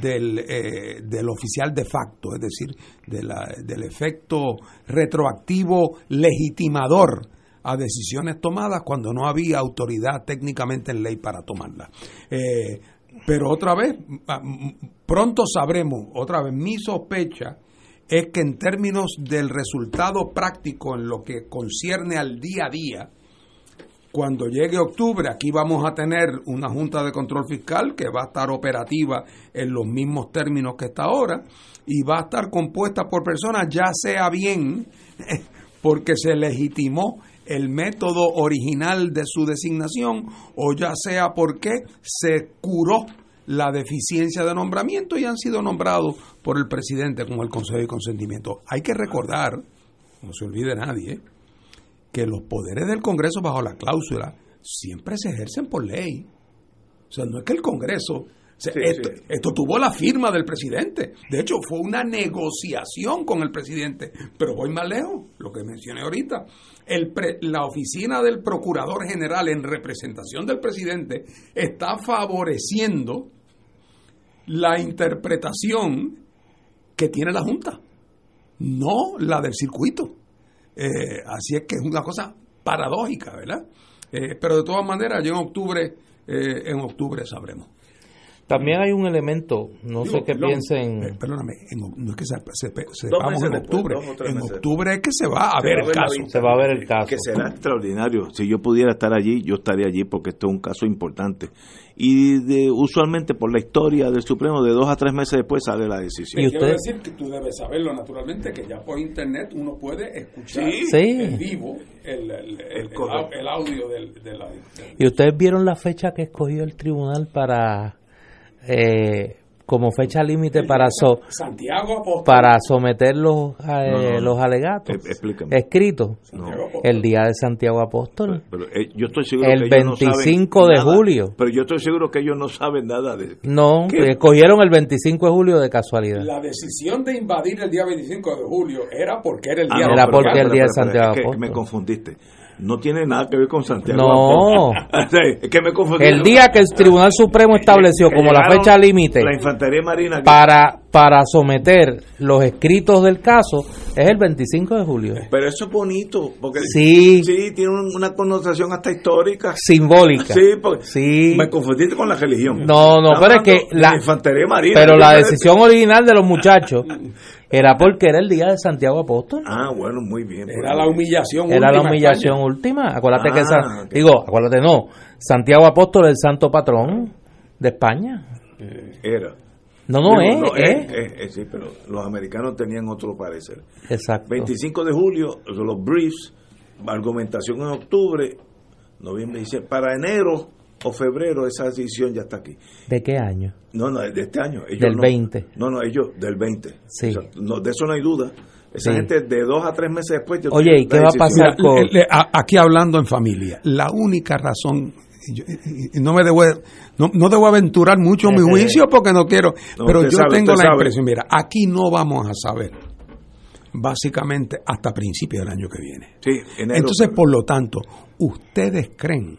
del, eh, del oficial de facto, es decir, del efecto retroactivo legitimador a decisiones tomadas cuando no había autoridad técnicamente en ley para tomarlas. Eh, pero otra vez, pronto sabremos, otra vez, mi sospecha es que en términos del resultado práctico en lo que concierne al día a día, cuando llegue octubre, aquí vamos a tener una Junta de Control Fiscal que va a estar operativa en los mismos términos que está ahora y va a estar compuesta por personas, ya sea bien porque se legitimó el método original de su designación o ya sea porque se curó la deficiencia de nombramiento y han sido nombrados por el presidente como el Consejo de Consentimiento. Hay que recordar, no se olvide nadie, que los poderes del Congreso bajo la cláusula siempre se ejercen por ley. O sea, no es que el Congreso Sí, esto, sí. esto, tuvo la firma del presidente. De hecho, fue una negociación con el presidente. Pero voy más lejos, lo que mencioné ahorita. El pre, la oficina del Procurador General en representación del presidente está favoreciendo la interpretación que tiene la Junta, no la del circuito. Eh, así es que es una cosa paradójica, ¿verdad? Eh, pero de todas maneras, yo en octubre, eh, en octubre sabremos. También hay un elemento, no Digo, sé qué piensen. Eh, perdóname, en, no es que se, se, se vamos en octubre. Después, en octubre es que se va a se ver va el caso. Se va a ver el caso. Que será extraordinario. Si yo pudiera estar allí, yo estaría allí porque esto es un caso importante. Y de, usualmente por la historia del Supremo, de dos a tres meses después sale la decisión. ¿Y usted? Quiero decir que tú debes saberlo naturalmente, que ya por internet uno puede escuchar sí. en vivo el, el, el, el audio del, de la, del... ¿Y ustedes vieron la fecha que escogió el tribunal para eh, como fecha límite para so, Santiago para someter los, eh, no, no, los alegatos. Explícame. escritos el día de Santiago Apóstol. Pero, pero, eh, yo estoy seguro el que 25 de nada, julio. Pero yo estoy seguro que ellos no saben nada de no escogieron el 25 de julio de casualidad. La decisión de invadir el día 25 de julio era porque era el día ah, era porque era el día de Santiago es que Apóstol me confundiste no tiene nada que ver con Santiago. No. es que me confundí. El día que el Tribunal Supremo estableció como la fecha límite la Infantería Marina para para someter los escritos del caso es el 25 de julio. Pero eso es bonito porque sí, sí tiene una connotación hasta histórica, simbólica. Sí, porque sí. me confundiste con la religión. No, no, pero es que la, la Infantería Marina. Pero la decisión original de los muchachos era porque era el día de Santiago Apóstol. Ah, bueno, muy bien. Era la humillación era última. la humillación España. última. Acuérdate ah, que esa, okay. digo, acuérdate no, Santiago Apóstol es el santo patrón de España. Era. No, no, es, no, es, es, es, Sí, pero los americanos tenían otro parecer. Exacto. 25 de julio, los briefs, argumentación en octubre, noviembre, dice, para enero o febrero esa decisión ya está aquí. ¿De qué año? No, no, de este año. Ellos del no, 20. No, no, ellos del 20. Sí. O sea, no, de eso no hay duda. Esa sí. gente de dos a tres meses después. Oye, ¿y qué va a pasar con.? Aquí hablando en familia, la única razón. Yo, no me debo no, no debo aventurar mucho mi juicio porque no quiero no, pero yo sabe, tengo la sabe. impresión mira aquí no vamos a saber básicamente hasta principios del año que viene sí, enero, entonces por lo tanto ustedes creen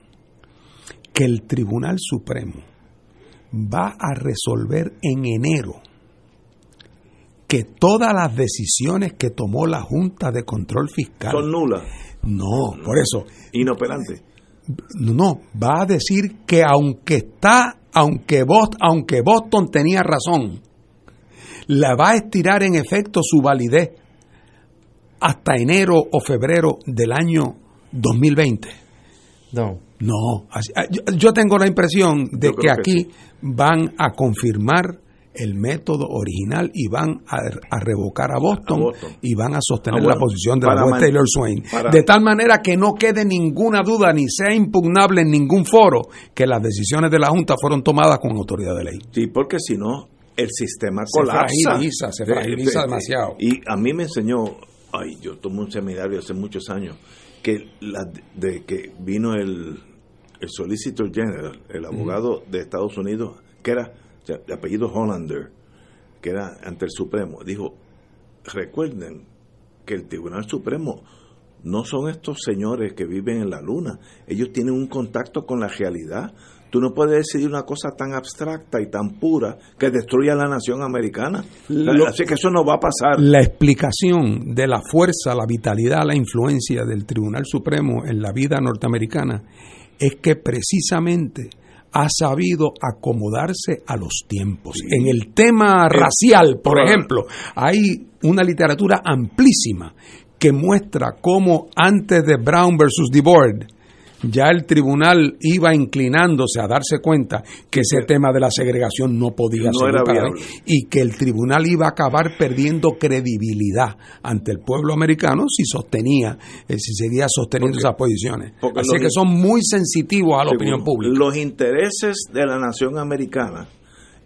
que el Tribunal Supremo va a resolver en enero que todas las decisiones que tomó la Junta de Control Fiscal son nulas. No, por eso. Inoperantes. No, no, va a decir que aunque está, aunque Boston, aunque Boston tenía razón, la va a estirar en efecto su validez hasta enero o febrero del año 2020. No. No, así- ah, yo, tengo la impresión de que aquí van a confirmar el método original y van a, a revocar a Boston, A Boston. y van a sostener Ah, bueno, la posición de la juez Taylor Swain. para- De tal manera que no quede ninguna duda ni sea impugnable en ningún foro que las decisiones de la Junta fueron tomadas con autoridad de ley. Sí, porque si no, el sistema Se colapsa. fragiliza, se fragiliza demasiado. Y a mí me enseñó, ay, yo tomé un seminario hace muchos años, que la, de que vino el, el Solicitor General, el abogado de Estados Unidos, que era de apellido Hollander, que era ante el Supremo, dijo, recuerden que el Tribunal Supremo no son estos señores que viven en la luna, ellos tienen un contacto con la realidad. Tú no puedes decidir una cosa tan abstracta y tan pura que destruya a la nación americana. Lo- Así que eso no va a pasar. La explicación de la fuerza, la vitalidad, la influencia del Tribunal Supremo en la vida norteamericana es que precisamente ha sabido acomodarse a los tiempos. En el tema racial, por Claro. ejemplo, hay una literatura amplísima que muestra cómo antes de Brown versus DeBoard, ya el tribunal iba inclinándose a darse cuenta que ese tema de la segregación no podía No ser viable. y que el tribunal iba a acabar perdiendo credibilidad ante el pueblo americano si sostenía, eh, si seguía sosteniendo Porque- esas posiciones. porque Así que son muy sensitivos a la Seguro. opinión pública. Los intereses de la nación americana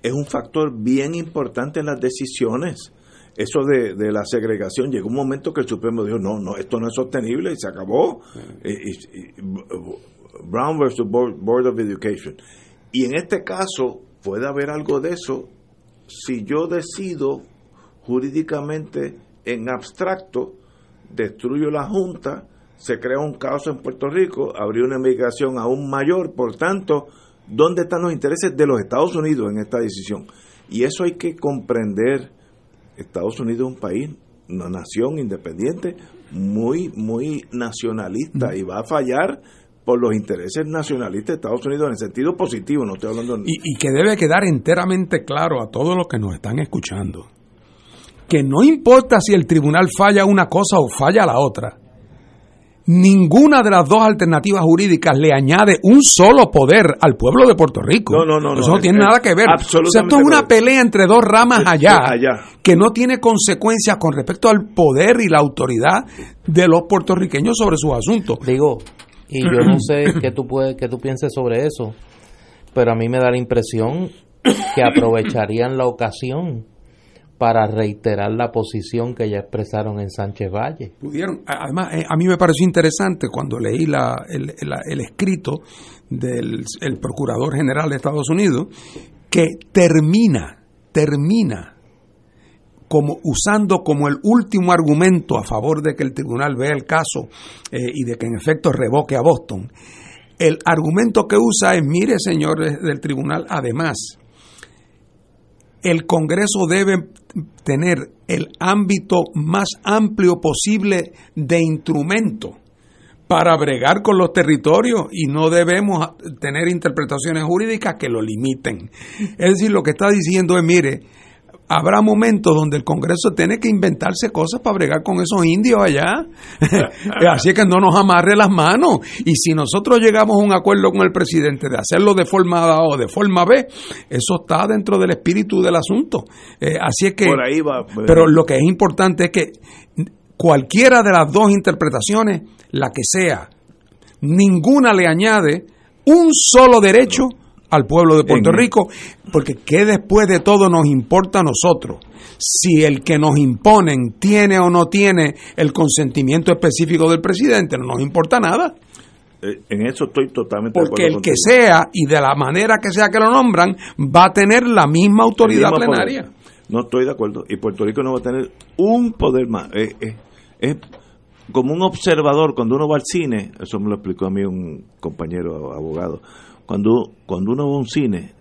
es un factor bien importante en las decisiones. Eso de, de la segregación, llegó un momento que el Supremo dijo, no, no, esto no es sostenible y se acabó. Y- y- y- Brown versus Board, Board of Education. Y en este caso puede haber algo de eso si yo decido jurídicamente en abstracto, destruyo la Junta, se crea un caos en Puerto Rico, habría una migración aún mayor, por tanto, ¿dónde están los intereses de los Estados Unidos en esta decisión? Y eso hay que comprender. Estados Unidos es un país, una nación independiente, muy, muy nacionalista y va a fallar por los intereses nacionalistas de Estados Unidos en el sentido positivo, no estoy hablando y, y que debe quedar enteramente claro a todos los que nos están escuchando que no importa si el tribunal falla una cosa o falla la otra, ninguna de las dos alternativas jurídicas le añade un solo poder al pueblo de Puerto Rico. No, no, no, Eso no, no tiene es- nada que ver. O sea, absolutamente esto es una pelea entre dos ramas allá, allá. que no tiene consecuencias con respecto al poder y la autoridad de los puertorriqueños sobre sus asuntos. Digo, y yo no sé qué tú puedes, qué tú pienses sobre eso, pero a mí me da la impresión que aprovecharían la ocasión para reiterar la posición que ya expresaron en Sánchez Valle. pudieron. Además, eh, a mí me pareció interesante cuando leí la, el escrito del el Procurador General de Estados Unidos, que termina, termina como usando como el último argumento a favor de que el tribunal vea el caso eh, y de que en efecto revoque a Boston. El argumento que usa es, mire señores del tribunal, además, el Congreso debe tener el ámbito más amplio posible de instrumento para bregar con los territorios y no debemos tener interpretaciones jurídicas que lo limiten. Es decir, lo que está diciendo es, mire, habrá momentos donde el Congreso tiene que inventarse cosas para bregar con esos indios allá. Así que no nos amarre las manos. Y si nosotros llegamos a un acuerdo con el presidente de hacerlo de forma A o de forma B, eso está dentro del espíritu del asunto. Eh, así es que... Por ahí va. Pero lo que es importante es que cualquiera de las dos interpretaciones, la que sea, ninguna le añade un solo derecho al pueblo de Puerto En- Rico, porque ¿qué después de todo nos importa a nosotros? Si el que nos imponen tiene o no tiene el consentimiento específico del presidente, no nos importa nada. Eh, en eso estoy totalmente de Porque acuerdo el que sea y de la manera que sea que lo nombran, va a tener la misma autoridad plenaria. poder. No estoy de acuerdo. Y Puerto Rico no va a tener un poder más. Eh, eh, es como un observador. Cuando uno va al cine, eso me lo explicó a mí un compañero abogado. Cuando, cuando uno va a un cine,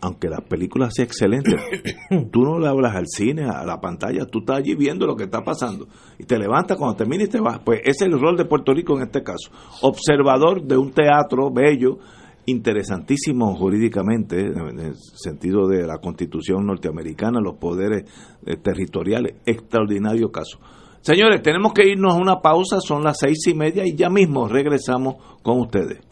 aunque las películas sean excelentes, tú no le hablas al cine, a la pantalla, tú estás allí viendo lo que está pasando y te levantas cuando termina y te vas. Pues ese es el rol de Puerto Rico en este caso. Observador de un teatro bello, interesantísimo jurídicamente, en el sentido de la constitución norteamericana, los poderes eh, territoriales, extraordinario caso. Señores, tenemos que irnos a una pausa, son las seis y media y ya mismo regresamos con ustedes.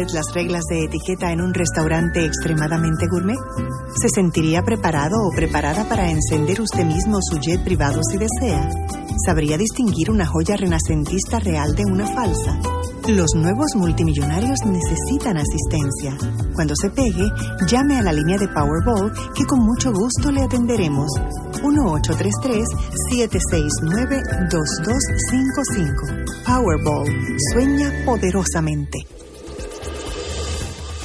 las reglas de etiqueta en un restaurante extremadamente gourmet? ¿Se sentiría preparado o preparada para encender usted mismo su jet privado si desea? ¿Sabría distinguir una joya renacentista real de una falsa? Los nuevos multimillonarios necesitan asistencia. Cuando se pegue, llame a la línea de Powerball que con mucho gusto le atenderemos. 1833-769-2255. Powerball. Sueña poderosamente.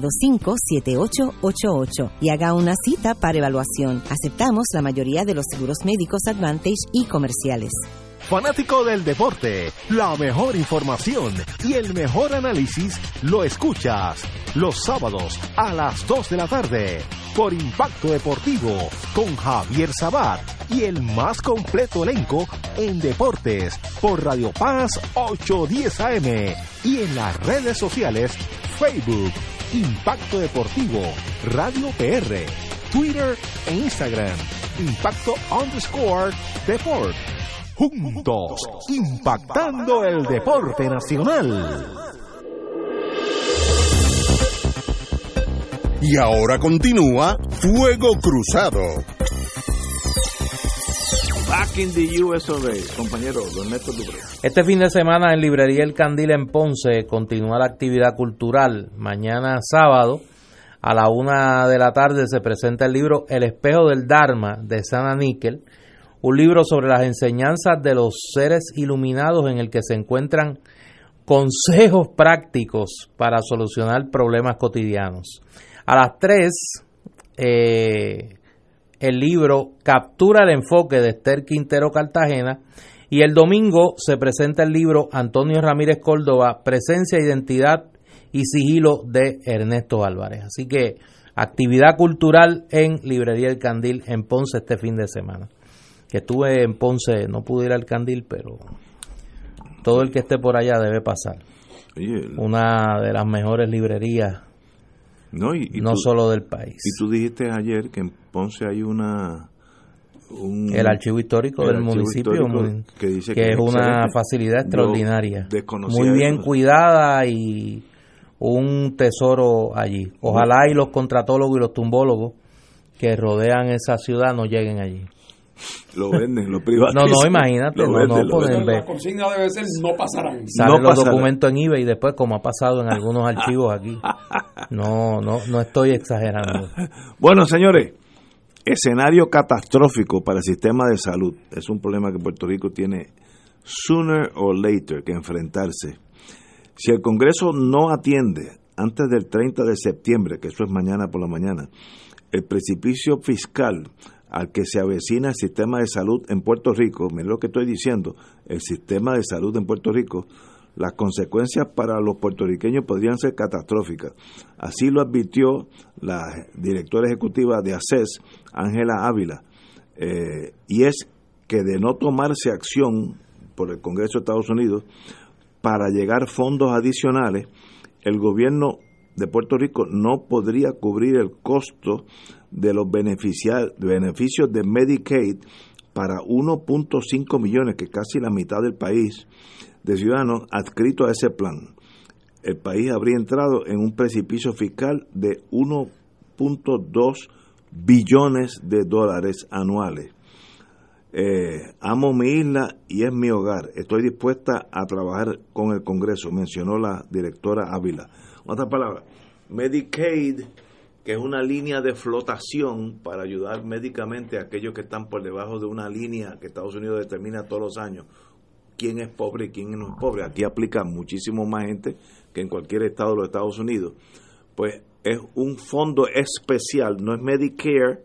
725-7888 y haga una cita para evaluación. Aceptamos la mayoría de los seguros médicos Advantage y comerciales. Fanático del deporte, la mejor información y el mejor análisis lo escuchas los sábados a las 2 de la tarde por Impacto Deportivo con Javier Sabat y el más completo elenco en deportes por Radio Paz 810 AM y en las redes sociales Facebook Impacto Deportivo, Radio PR, Twitter e Instagram. Impacto underscore Deport. Juntos, impactando el deporte nacional. Y ahora continúa Fuego Cruzado. Back in the US of A, compañero Don Néstor Dubré. Este fin de semana en Librería El Candil en Ponce continúa la actividad cultural. Mañana sábado a la una de la tarde se presenta el libro El espejo del Dharma de Sana Níquel, un libro sobre las enseñanzas de los seres iluminados en el que se encuentran consejos prácticos para solucionar problemas cotidianos. A las tres eh, el libro Captura el enfoque de Esther Quintero Cartagena y el domingo se presenta el libro Antonio Ramírez Córdoba, Presencia, Identidad y Sigilo de Ernesto Álvarez. Así que actividad cultural en Librería El Candil en Ponce este fin de semana. Que estuve en Ponce, no pude ir al Candil, pero todo el que esté por allá debe pasar. Una de las mejores librerías no, y, y no tú- solo del país. Y tú dijiste ayer que en Ponce hay una... un- el archivo histórico el del archivo municipio histórico que, dice que es una facilidad extraordinaria. muy bien cuidada y un tesoro allí. Ojalá y los contratólogos y los tumbólogos que rodean esa ciudad no lleguen allí Lo venden, lo privatizan. no no imagínate Lo no venden, no lo pueden venden. ver La consigna debe ser no pasarán. salen No los pasará. documentos en eBay y después como ha pasado en algunos archivos aquí no no no estoy exagerando Bueno, señores, escenario catastrófico para el sistema de salud. Es un problema que Puerto Rico tiene sooner or later que enfrentarse. Si el Congreso no atiende antes del 30 de septiembre, que eso es mañana por la mañana, el precipicio fiscal al que se avecina el sistema de salud en Puerto Rico, miren lo que estoy diciendo, el sistema de salud en Puerto Rico, las consecuencias para los puertorriqueños podrían ser catastróficas. Así lo advirtió la directora ejecutiva de ACES, Ángela Ávila, eh, y es que de no tomarse acción por el Congreso de Estados Unidos para llegar fondos adicionales, el gobierno de Puerto Rico no podría cubrir el costo de los beneficios de Medicaid para 1.5 millones, que es casi la mitad del país, de ciudadanos adscritos a ese plan. El país habría entrado en un precipicio fiscal de 1.2 billones de dólares anuales. Eh, amo mi isla y es mi hogar. Estoy dispuesta a trabajar con el Congreso, mencionó la directora Ávila. Otra palabra, Medicaid, que es una línea de flotación para ayudar médicamente a aquellos que están por debajo de una línea que Estados Unidos determina todos los años quién es pobre y quién no es pobre. Aquí aplica muchísimo más gente que en cualquier estado de los Estados Unidos. Pues es un fondo especial, no es Medicare,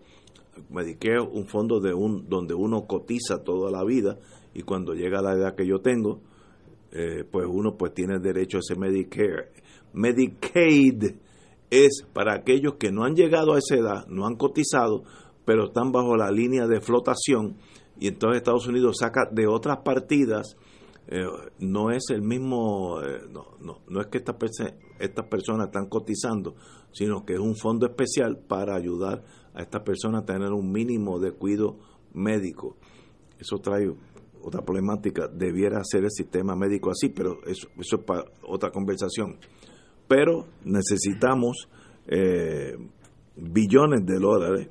Medicare un fondo de un donde uno cotiza toda la vida y cuando llega la edad que yo tengo, eh, pues uno pues tiene derecho a ese Medicare. Medicaid es para aquellos que no han llegado a esa edad, no han cotizado, pero están bajo la línea de flotación y entonces Estados Unidos saca de otras partidas eh, no es el mismo, eh, no, no, no es que estas estas personas están cotizando, sino que es un fondo especial para ayudar a estas personas a tener un mínimo de cuidado médico. Eso trae otra problemática, debiera ser el sistema médico así, pero eso, eso es para otra conversación. Pero necesitamos eh, billones de dólares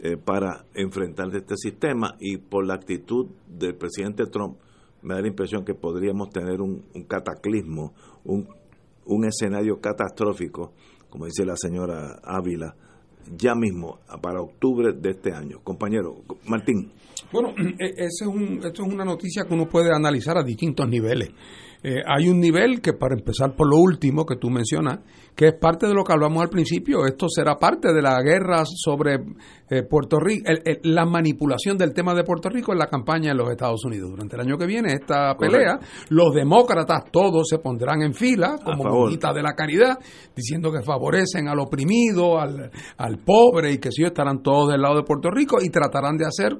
eh, para enfrentar este sistema y por la actitud del presidente Trump me da la impresión que podríamos tener un, cataclismo, un, un escenario catastrófico, como dice la señora Ávila, ya mismo para octubre de este año. Compañero, Martín. Bueno, e, ese es un, esto es una noticia que uno puede analizar a distintos niveles. Eh, hay un nivel que, para empezar por lo último que tú mencionas, que es parte de lo que hablamos al principio, esto será parte de la guerra sobre eh, Puerto Rico, la manipulación del tema de Puerto Rico en la campaña en los Estados Unidos. Durante el año que viene, esta pelea, los demócratas todos se pondrán en fila como monita de la caridad, diciendo que favorecen al oprimido, al, al pobre y que si estarán todos del lado de Puerto Rico y tratarán de hacer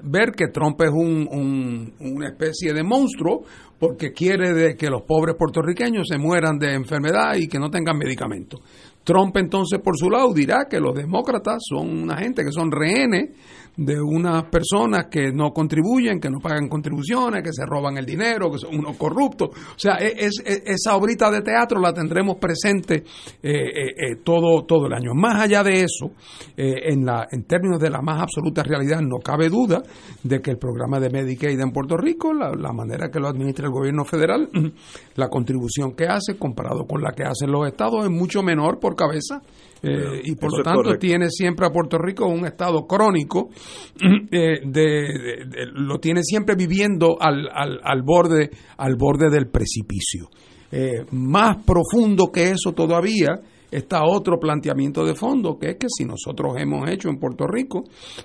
ver que Trump es un, una especie de monstruo porque quiere de que los pobres puertorriqueños se mueran de enfermedad y que no tengan medicamentos. Trump entonces por su lado dirá que los demócratas son una gente que son rehenes de unas personas que no contribuyen, que no pagan contribuciones, que se roban el dinero, que son unos corruptos. O sea, e, es, esa obrita de teatro la tendremos presente eh, eh, eh, todo, todo el año. Más allá de eso, en, la, en términos de la más absoluta realidad, no cabe duda de que el programa de Medicaid en Puerto Rico, la, la manera que lo administra el gobierno federal, la contribución que hace comparado con la que hacen los estados es mucho menor por cabeza eh, y por lo tanto tiene siempre a Puerto Rico un estado crónico, eh, de, lo tiene siempre viviendo al, al, al, borde, al borde del precipicio. Eh, más profundo que eso todavía está otro planteamiento de fondo, que es que si nosotros hemos hecho en Puerto Rico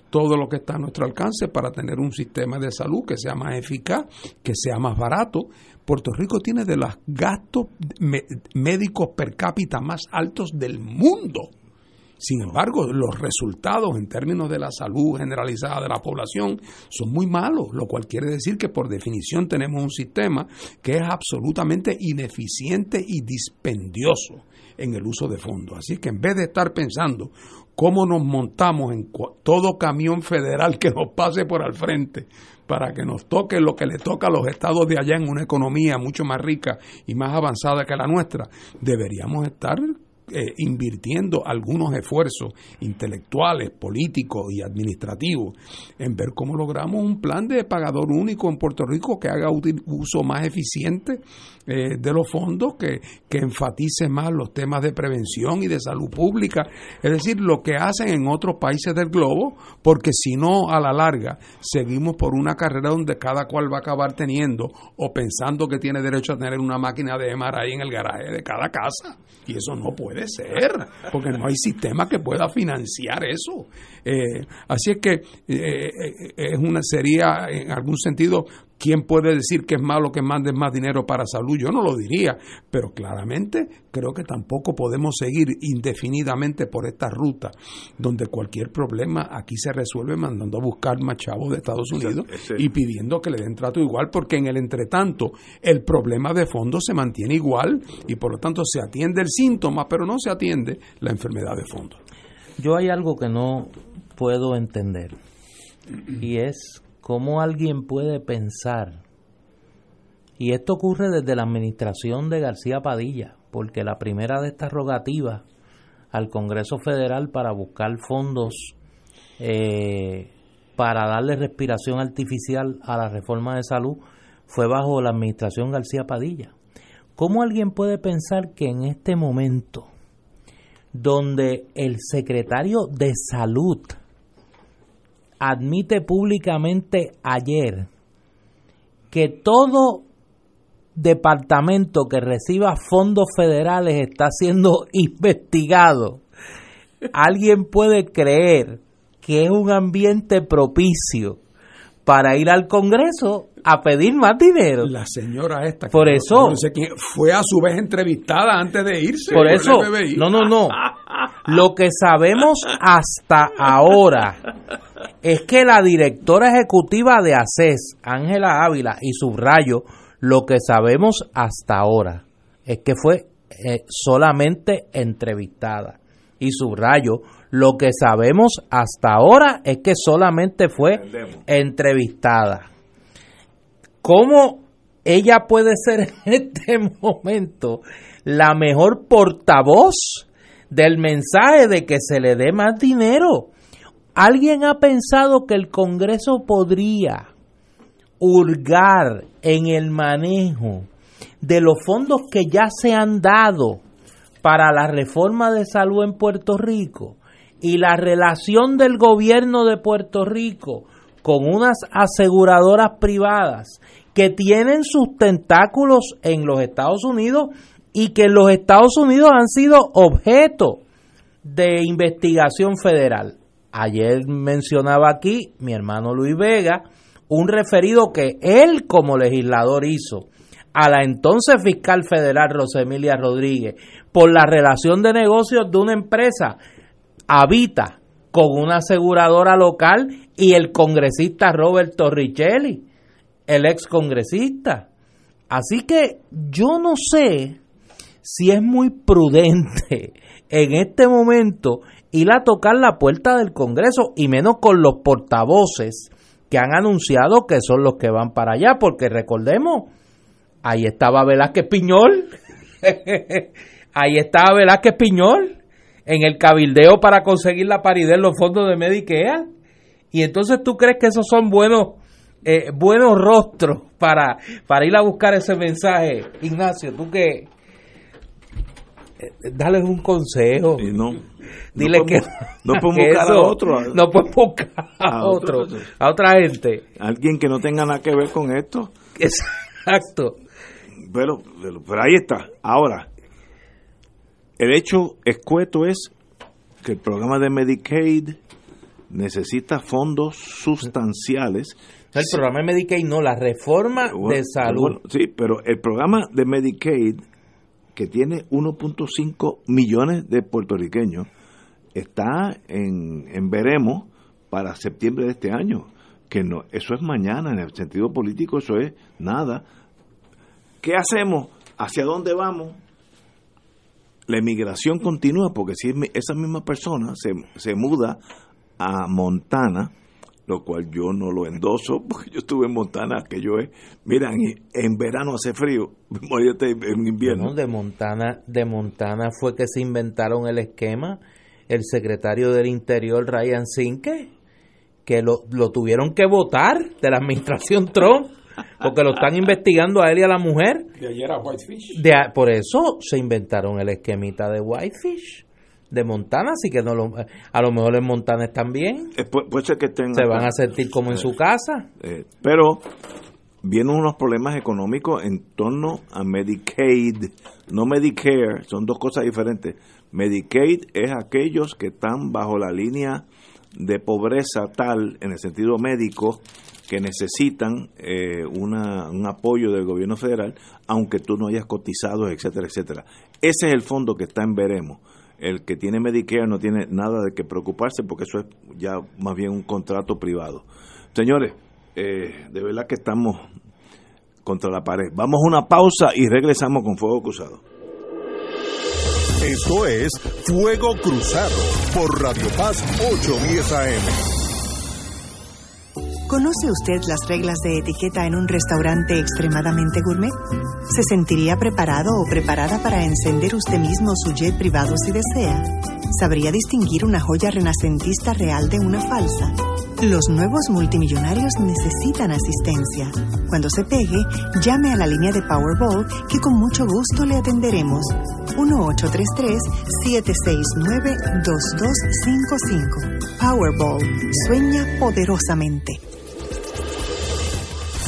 todo lo que está a nuestro alcance para tener un sistema de salud que sea más eficaz, que sea más barato, Puerto Rico tiene de los gastos médicos per cápita más altos del mundo. Sin embargo, los resultados en términos de la salud generalizada de la población son muy malos, lo cual quiere decir que por definición tenemos un sistema que es absolutamente ineficiente y dispendioso en el uso de fondos. Así que en vez de estar pensando cómo nos montamos en todo camión federal que nos pase por al frente para que nos toque lo que le toca a los estados de allá en una economía mucho más rica y más avanzada que la nuestra, deberíamos estar eh, invirtiendo algunos esfuerzos intelectuales, políticos y administrativos en ver cómo logramos un plan de pagador único en Puerto Rico que haga uso más eficiente eh, de los fondos, que, que enfatice más los temas de prevención y de salud pública, es decir, lo que hacen en otros países del globo, porque si no, a la larga, seguimos por una carrera donde cada cual va a acabar teniendo o pensando que tiene derecho a tener una máquina de ahí en el garaje de cada casa. Y eso no puede ser, porque no hay sistema que pueda financiar eso. Eh, así es que eh, eh, es una sería en algún sentido ¿Quién puede decir que es malo que mandes más dinero para salud? Yo no lo diría, pero claramente creo que tampoco podemos seguir indefinidamente por esta ruta, donde cualquier problema aquí se resuelve mandando a buscar más chavos de Estados Unidos y pidiendo que le den trato igual, porque en el entretanto el problema de fondo se mantiene igual y por lo tanto se atiende el síntoma, pero no se atiende la enfermedad de fondo. Yo hay algo que no puedo entender y es cómo alguien puede pensar, y esto ocurre desde la administración de García Padilla, porque la primera de estas rogativas al Congreso Federal para buscar fondos eh, para darle respiración artificial a la reforma de salud fue bajo la administración García Padilla. ¿Cómo alguien puede pensar que en este momento, donde el secretario de salud admite públicamente ayer que todo departamento que reciba fondos federales está siendo investigado, alguien puede creer que es un ambiente propicio para ir al Congreso a pedir más dinero. La señora esta. Por eso. fue a su vez entrevistada antes de irse. Por eso. No, no, no. Lo que sabemos hasta ahora es que la directora ejecutiva de ACES, Ángela Ávila, y subrayo, lo que sabemos hasta ahora es que fue eh, solamente entrevistada. Y subrayo, lo que sabemos hasta ahora es que solamente fue entrevistada. ¿Cómo ella puede ser en este momento la mejor portavoz del mensaje de que se le dé más dinero? ¿Alguien ha pensado que el Congreso podría hurgar en el manejo de los fondos que ya se han dado para la reforma de salud en Puerto Rico y la relación del gobierno de Puerto Rico con unas aseguradoras privadas que tienen sus tentáculos en los Estados Unidos y que los Estados Unidos han sido objeto de investigación federal. Ayer mencionaba aquí mi hermano Luis Vega, un referido que él como legislador hizo a la entonces fiscal federal Rosemilia Rodríguez por la relación de negocios de una empresa habita con una aseguradora local y el congresista Robert Torricelli, el ex congresista. Así que yo no sé si es muy prudente en este momento ir a tocar la puerta del Congreso y menos con los portavoces que han anunciado que son los que van para allá, porque recordemos, ahí estaba Velázquez Piñol, ahí estaba Velázquez Piñol en el cabildeo para conseguir la paridad en los fondos de Medicare. Y entonces tú crees que esos son buenos eh, buenos rostros para, para ir a buscar ese mensaje. Ignacio, tú que dale un consejo. No. Dile que no podemos buscar a otro. No puedes buscar a, otro, a otra gente. Alguien que no tenga nada que ver con esto. Exacto. Pero, pero, pero ahí está. Ahora, el hecho escueto es que el programa de Medicaid necesita fondos sustanciales. El programa de Medicaid no, la reforma de salud. sí, pero el programa de Medicaid, que tiene 1.5 millones de puertorriqueños, está en, en veremos para septiembre de este año. Que no, eso es mañana, en el sentido político, eso es nada. ¿Qué hacemos? ¿Hacia dónde vamos? La emigración continúa porque si esa misma persona se, se muda a Montana, lo cual yo no lo endoso, porque yo estuve en Montana, que yo es, mira, en, verano hace frío, en invierno. de Montana, de Montana fue que se inventaron el esquema el secretario del Interior, Ryan Sinke, que lo, lo tuvieron que votar de la administración Trump, porque lo están investigando a él y a la mujer. De ayer a Whitefish. De, por eso se inventaron el esquemita de Whitefish de Montana, así que no lo, a lo mejor en Montana están bien. Eh, puede, ser que estén se van a sentir como en su casa. Eh, pero vienen unos problemas económicos en torno a Medicaid, no Medicare, son dos cosas diferentes. Medicaid es aquellos que están bajo la línea de pobreza tal, en el sentido médico, que necesitan eh, una, un apoyo del gobierno federal, aunque tú no hayas cotizado, etcétera, etcétera. Ese es el fondo que está en Veremos. El que tiene Medicare no tiene nada de que preocuparse porque eso es ya más bien un contrato privado. Señores, eh, de verdad que estamos contra la pared. Vamos a una pausa y regresamos con Fuego Cruzado. Esto es Fuego Cruzado por Radio Paz 810 AM. ¿Conoce usted las reglas de etiqueta en un restaurante extremadamente gourmet? ¿Se sentiría preparado o preparada para encender usted mismo su jet privado si desea? ¿Sabría distinguir una joya renacentista real de una falsa? Los nuevos multimillonarios necesitan asistencia. Cuando se pegue, llame a la línea de Powerball que con mucho gusto le atenderemos. 1833-769-2255. Powerball. Sueña poderosamente.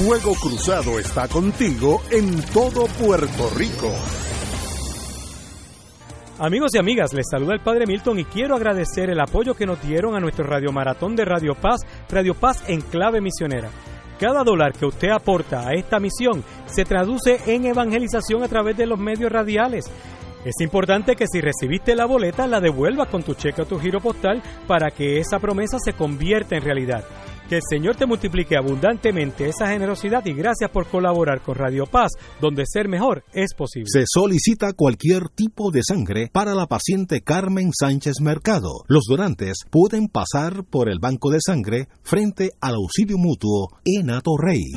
Fuego Cruzado está contigo en todo Puerto Rico. Amigos y amigas, les saluda el Padre Milton y quiero agradecer el apoyo que nos dieron a nuestro Radio Maratón de Radio Paz, Radio Paz en clave misionera. Cada dólar que usted aporta a esta misión se traduce en evangelización a través de los medios radiales. Es importante que si recibiste la boleta la devuelvas con tu cheque o tu giro postal para que esa promesa se convierta en realidad. Que el Señor te multiplique abundantemente esa generosidad y gracias por colaborar con Radio Paz, donde ser mejor es posible. Se solicita cualquier tipo de sangre para la paciente Carmen Sánchez Mercado. Los donantes pueden pasar por el banco de sangre frente al auxilio mutuo en Atorrey.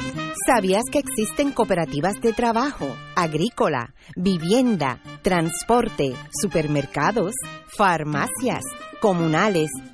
¿Sabías que existen cooperativas de trabajo, agrícola, vivienda, transporte, supermercados, farmacias, comunales,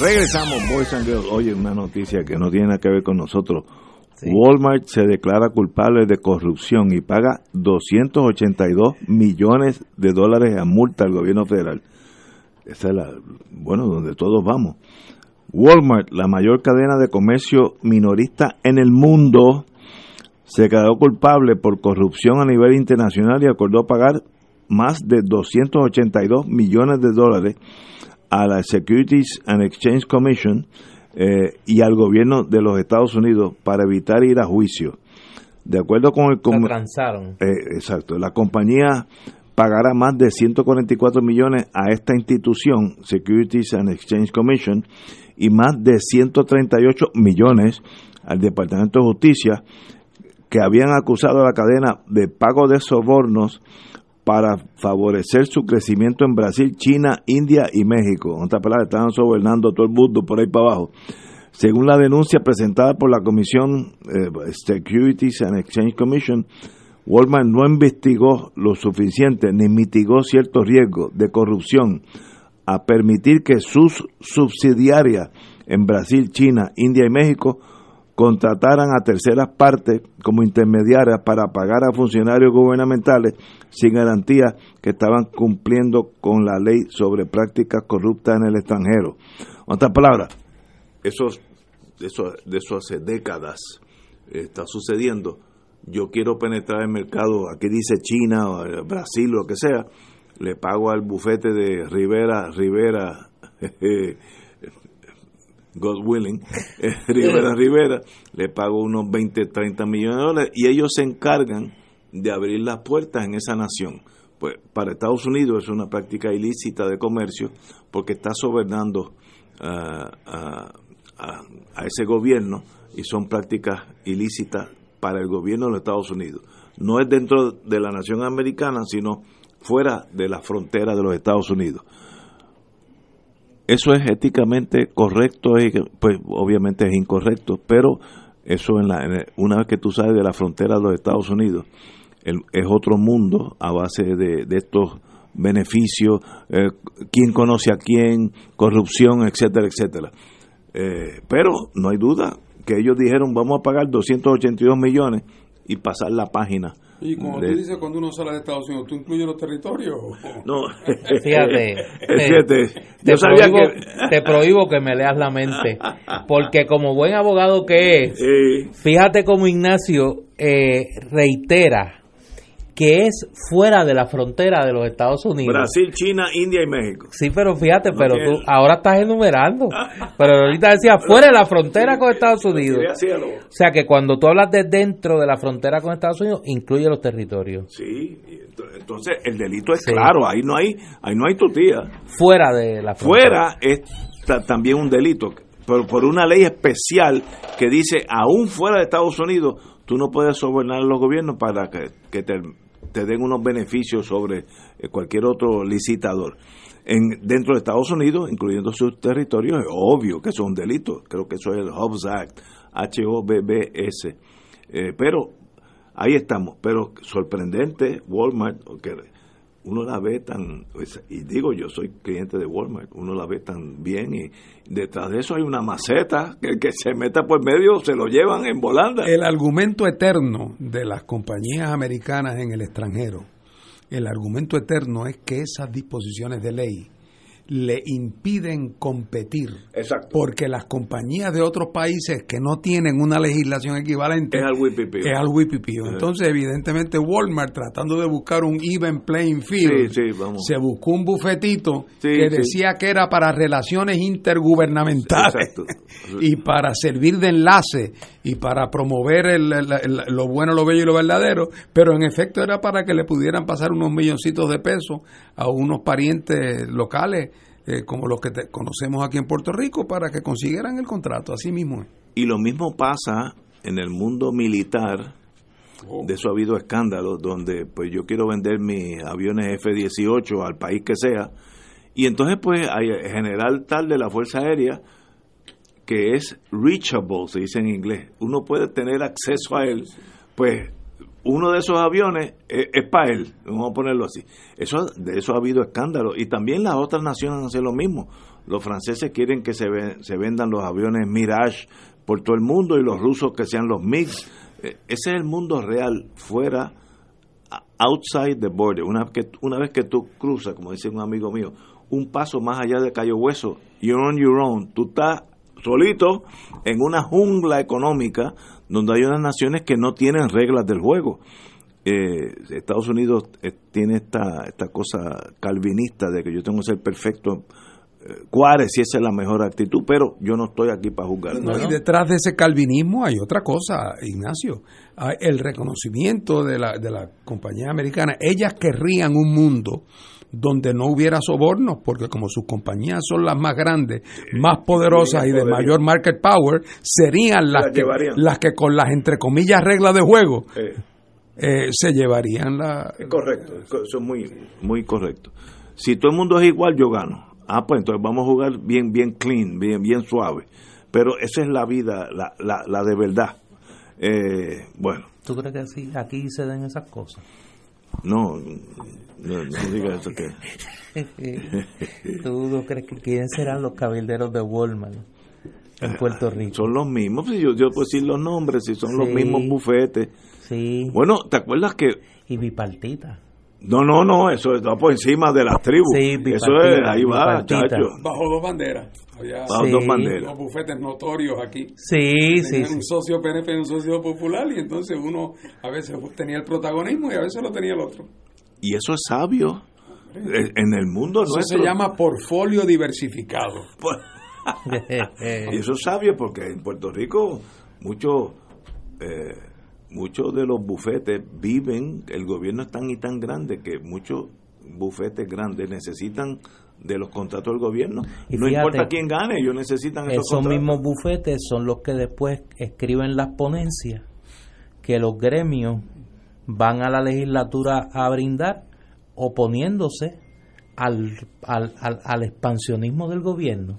Regresamos, Boys and Girls. Oye, una noticia que no tiene nada que ver con nosotros. Walmart se declara culpable de corrupción y paga 282 millones de dólares a multa al gobierno federal. Esa es la, bueno, donde todos vamos. Walmart, la mayor cadena de comercio minorista en el mundo, se quedó culpable por corrupción a nivel internacional y acordó pagar más de 282 millones de dólares a la Securities and Exchange Commission eh, y al gobierno de los Estados Unidos para evitar ir a juicio. De acuerdo con el... Transaron. Eh, exacto. La compañía pagará más de 144 millones a esta institución, Securities and Exchange Commission, y más de 138 millones al Departamento de Justicia, que habían acusado a la cadena de pago de sobornos para favorecer su crecimiento en Brasil, China, India y México. En otras palabras, estaban sobornando a todo el mundo por ahí para abajo. Según la denuncia presentada por la Comisión eh, Securities and Exchange Commission, Walmart no investigó lo suficiente ni mitigó ciertos riesgos de corrupción a permitir que sus subsidiarias en Brasil, China, India y México contrataran a terceras partes como intermediarias para pagar a funcionarios gubernamentales sin garantía que estaban cumpliendo con la ley sobre prácticas corruptas en el extranjero. En otras palabras, eso, eso, de eso hace décadas está sucediendo. Yo quiero penetrar el mercado, aquí dice China, o Brasil, lo que sea, le pago al bufete de Rivera, Rivera, God willing, eh, Rivera Rivera, le pago unos 20, 30 millones de dólares y ellos se encargan de abrir las puertas en esa nación. Pues para Estados Unidos es una práctica ilícita de comercio porque está sobornando a, a ese gobierno y son prácticas ilícitas para el gobierno de los Estados Unidos. No es dentro de la nación americana, sino fuera de la frontera de los Estados Unidos eso es éticamente correcto, pues obviamente es incorrecto, pero eso en la, una vez que tú sales de la frontera de los Estados Unidos, es otro mundo a base de, estos beneficio, eh, quién conoce a quién, corrupción, etcétera, etcétera. Eh, pero no hay duda que ellos dijeron vamos a pagar 282 millones y pasar la página. Y cuando de- tú dices cuando uno sale de Estados Unidos, ¿tú incluyes los territorios? No, Fíjate, Fíjate, te, yo sabía prohíbo, que- te prohíbo que me leas la mente, porque como buen abogado que es, Sí. fíjate como Ignacio eh, reitera que es fuera de la frontera de los Estados Unidos. Brasil, China, India y México. Sí, pero fíjate, No pero tiene- tú ahora estás enumerando. Pero ahorita decía fuera de la frontera con Estados Unidos. O sea que cuando tú hablas de dentro de la frontera con Estados Unidos, incluye los territorios. Sí, entonces el delito es claro, ahí no hay, ahí no hay tutía. Fuera de la frontera. Fuera es ta- también un delito, pero por una ley especial que dice, aún fuera de Estados Unidos, tú no puedes sobornar a los gobiernos para que, que te, te den unos beneficios sobre eh, cualquier otro licitador. En, dentro de Estados Unidos, incluyendo sus territorios, es obvio que eso es un delito. Creo que eso es el Hobbs Act, H-O-B-B-S. Eh, pero ahí estamos. Pero sorprendente, Walmart, que uno la ve tan, pues, y digo yo soy cliente de Walmart, uno la ve tan bien y detrás de eso hay una maceta que el que se meta por medio se lo llevan en volanda. El argumento eterno de las compañías americanas en el extranjero, el argumento eterno es que esas disposiciones de ley le impiden competir. Exacto. Porque las compañías de otros países que no tienen una legislación equivalente Es al whipipío. es al. Eh. Entonces, evidentemente, Walmart, tratando de buscar un even playing field, Sí, sí, vamos. se buscó un bufetito Sí, que decía que era para relaciones intergubernamentales Exacto. y para servir de enlace y para promover el- el- el- lo bueno, lo bello y lo verdadero, pero en efecto era para que le pudieran pasar unos milloncitos de pesos a unos parientes locales eh, como los que te- conocemos aquí en Puerto Rico para que consiguieran el contrato, así mismo. Y lo mismo pasa en el mundo militar. De eso ha habido escándalos donde pues yo quiero vender mis aviones F-18 al país que sea. Y entonces pues hay el general tal de la Fuerza Aérea que es reachable, se dice en inglés. Uno puede tener acceso a él. Pues uno de esos aviones es, para él, vamos a ponerlo así. Eso, de eso ha habido escándalo. Y también las otras naciones hacen lo mismo. Los franceses quieren que se, se vendan los aviones Mirage por todo el mundo y los rusos que sean los MiG. Eh, Ese es el mundo real, fuera, outside the border. Una, vez que, una vez que tú cruzas, como dice un amigo mío, un paso más allá de Cayo Hueso, you're on your own. Tú estás solito en una jungla económica donde hay unas naciones que no tienen reglas del juego. Eh, Estados Unidos eh, tiene esta, esta cosa calvinista de que yo tengo que ser perfecto. Eh, Juárez, si esa es la mejor actitud, pero yo no estoy aquí para juzgar. No, y detrás de ese calvinismo hay otra cosa, Ignacio. Hay el reconocimiento de la, de la compañía americana. Ellas querrían un mundo donde no hubiera sobornos, porque como sus compañías son las más grandes, más poderosas y de mayor market power, serían las que, llevarían. las que con las entre comillas reglas de juego Eh, eh, se llevarían la... Es correcto, eso es muy, muy correcto. Si todo el mundo es igual, yo gano. Ah, pues entonces vamos a jugar bien, bien clean, bien, bien suave. Pero esa es la vida, la, la, la de verdad. Eh, bueno, ¿Tú crees que aquí se den esas cosas? no, no, no diga eso que... ¿Tú no crees que quiénes serán los cabilderos de Walmart en Puerto Rico? Son los mismos, si yo, yo puedo decir los nombres, si son los Sí. mismos bufetes. Sí. Bueno, ¿te acuerdas que Y bipartita. No, no, no, eso está por encima de las tribus. Sí, eso es, ahí va, chacho. Bajo dos banderas. Había Bajo dos banderas. Los bufetes notorios aquí. Sí, sí, Tenían sí. un socio PNP y un socio popular y entonces uno a veces tenía el protagonismo y a veces lo tenía el otro. Y eso es sabio. Eh, En el mundo Eso nuestro. se llama portfolio diversificado. Y eso es sabio porque en Puerto Rico muchos eh, muchos de los bufetes viven, el gobierno es tan y tan grande que muchos bufetes grandes necesitan de los contratos del gobierno. Y no fíjate, importa quién gane, ellos necesitan esos, Esos contratos. mismos bufetes son los que después escriben las ponencias que los gremios van a la legislatura a brindar oponiéndose al, al, al, al expansionismo del gobierno.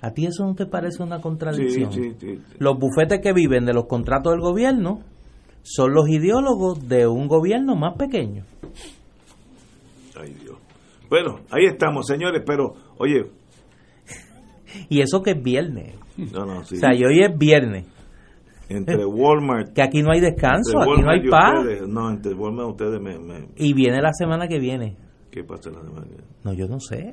¿A ti eso no te parece una contradicción? Sí, sí, sí. Los bufetes que viven de los contratos del gobierno son los ideólogos de un gobierno más pequeño. Ay, Dios. Bueno, ahí estamos, señores, pero, oye. Y eso que es viernes. No, no, sí. O sea, y hoy es viernes. Entre Walmart. Que aquí no hay descanso, aquí no hay paz. ustedes, no, entre Walmart y ustedes me, me- Y viene la semana que viene. ¿Qué pasa la semana que viene? No, yo no sé.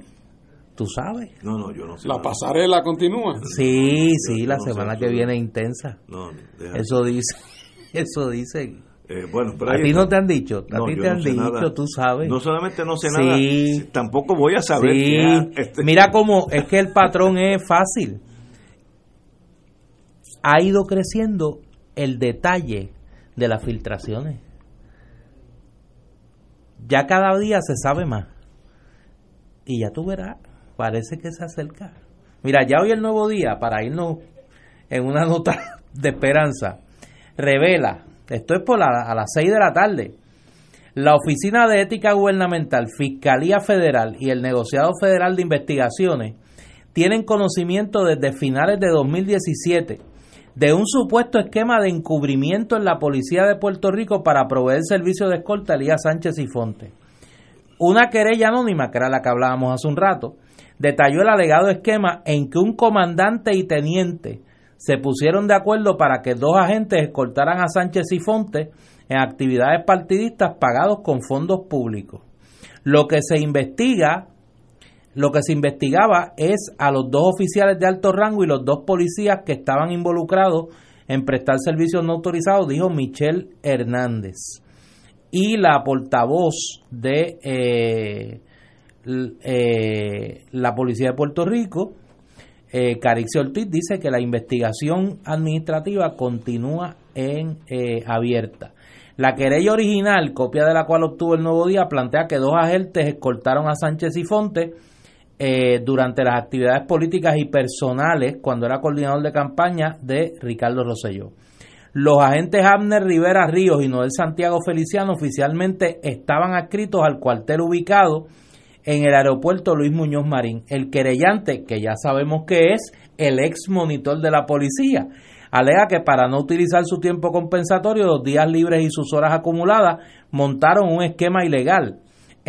Tú sabes. No, no, yo no sé. La nada. pasarela continúa. Sí, sí, la no sé semana que viene es intensa. No, deja- Eso dice. Eso dice. Eh, bueno, pero a ti no te han dicho. A No, ti te no han sé dicho, nada. tú sabes. No solamente no sé Sí. nada, tampoco voy a saber. Sí. este- Mira cómo es que el patrón es fácil. Ha ido creciendo el detalle de las filtraciones. Ya cada día se sabe más. Y ya tú verás, parece que se acerca. Mira, ya hoy el nuevo día, para irnos en una nota de esperanza, revela, esto es por la- a las 6 de la tarde, la Oficina de Ética Gubernamental, Fiscalía Federal y el Negociado Federal de Investigaciones tienen conocimiento desde finales de 2017 de un supuesto esquema de encubrimiento en la Policía de Puerto Rico para proveer servicio de escolta a Elías Sánchez y Fonte. Una querella anónima, que era la que hablábamos hace un rato, detalló el alegado esquema en que un comandante y teniente se pusieron de acuerdo para que dos agentes escoltaran a Sánchez y Fonte en actividades partidistas pagados con fondos públicos. Lo que se investiga, lo que se investigaba es a los dos oficiales de alto rango y los dos policías que estaban involucrados en prestar servicios no autorizados, dijo Michelle Hernández y la portavoz de eh, eh, la Policía de Puerto Rico, eh, Ortiz, dice que la investigación administrativa continúa en eh, abierta. La querella original, copia de la cual obtuvo el Nuevo Día, plantea que dos agentes escoltaron a Sánchez y Fonte eh, durante las actividades políticas y personales cuando era coordinador de campaña de Ricardo Rosselló. Los agentes Abner Rivera Ríos y Noel Santiago Feliciano oficialmente estaban adscritos al cuartel ubicado en el aeropuerto Luis Muñoz Marín. El querellante, que ya sabemos que es el ex monitor de la policía, alega que para no utilizar su tiempo compensatorio, los días libres y sus horas acumuladas, montaron un esquema ilegal.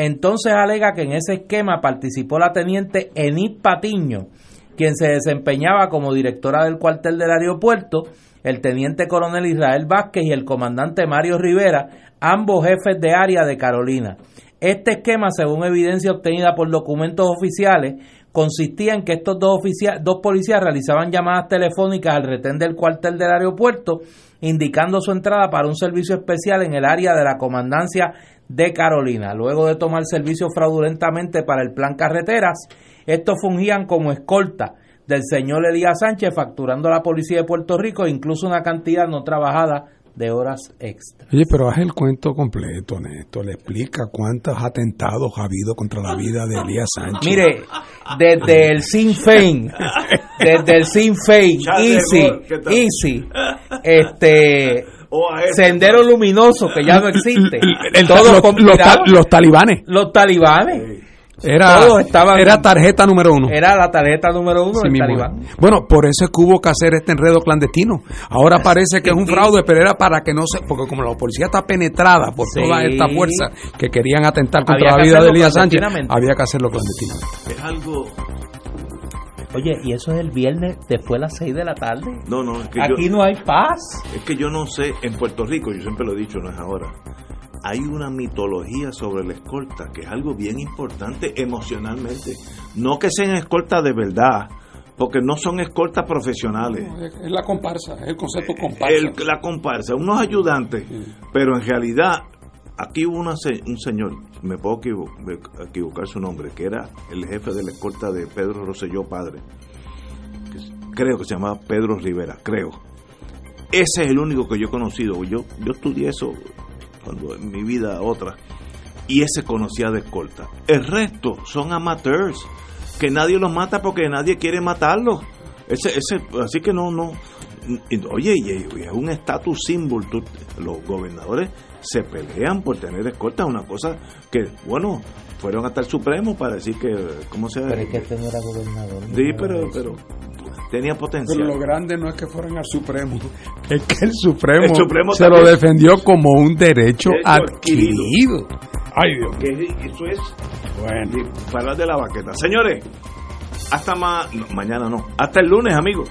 Entonces alega que en ese esquema participó la teniente Enid Patiño, quien se desempeñaba como directora del cuartel del aeropuerto, el teniente coronel Israel Vázquez y el comandante Mario Rivera, ambos jefes de área de Carolina. Este esquema, según evidencia obtenida por documentos oficiales, consistía en que estos dos, dos policías realizaban llamadas telefónicas al retén del cuartel del aeropuerto, indicando su entrada para un servicio especial en el área de la comandancia de Carolina. Luego de tomar servicio fraudulentamente para el plan carreteras, estos fungían como escolta del señor Elías Sánchez, facturando a la policía de Puerto Rico incluso una cantidad no trabajada de horas extra. Oye, pero haz el cuento completo, Néstor. Le explica cuántos atentados ha habido contra la vida de Elías Sánchez. Mire, desde el Sinn Féin, desde el Sinn Féin, Ya Easy, llegó, este. Sendero Luminoso, que ya no existe, El- todos los, los ta- los talibanes. los talibanes, Era, todos estaban- era tarjeta número uno. era la tarjeta número uno Sí del talibán. Bueno, por eso es que hubo que hacer este enredo clandestino. Ahora parece que es un fraude, pero era para que no se... Porque como la policía está penetrada por Sí. toda esta fuerza que querían atentar contra Había la vida de Elías Sánchez, había que hacerlo clandestinamente. Es algo. Oye, y eso es el viernes después de las 6 de la tarde. No, no, es que Aquí yo, no hay paz. es que yo no sé, en Puerto Rico, yo siempre lo he dicho, no es ahora, hay una mitología sobre la escolta que es algo bien importante emocionalmente. No que sean escoltas de verdad, porque no son escoltas profesionales. Es la comparsa, es el concepto comparsa. El- la comparsa, unos ayudantes, pero en realidad aquí hubo un señor, me puedo equivocar su nombre, que era el jefe de la escolta de Pedro Rosselló padre, creo que se llamaba Pedro Rivera, creo. Ese es el único que yo he conocido, yo, yo estudié eso cuando en mi vida otra, y ese conocía de escolta. El resto son amateurs, que nadie los mata porque nadie quiere matarlos. Ese, ese, así que no, no. Oye, y, es un status symbol. tú- los gobernadores se pelean por tener escolta, una cosa que, bueno, fueron hasta el Supremo para decir que, ¿cómo se Pero es que este no era gobernador. no Sí, era pero, pero tenía potencial. Pero lo grande no es que fueran al Supremo, es que el Supremo, El Supremo se lo defendió como un derecho Derecho adquirido. Ay, Dios. Que eso es bueno. parar de la baqueta. Señores, hasta más, mañana no, hasta el lunes, amigos.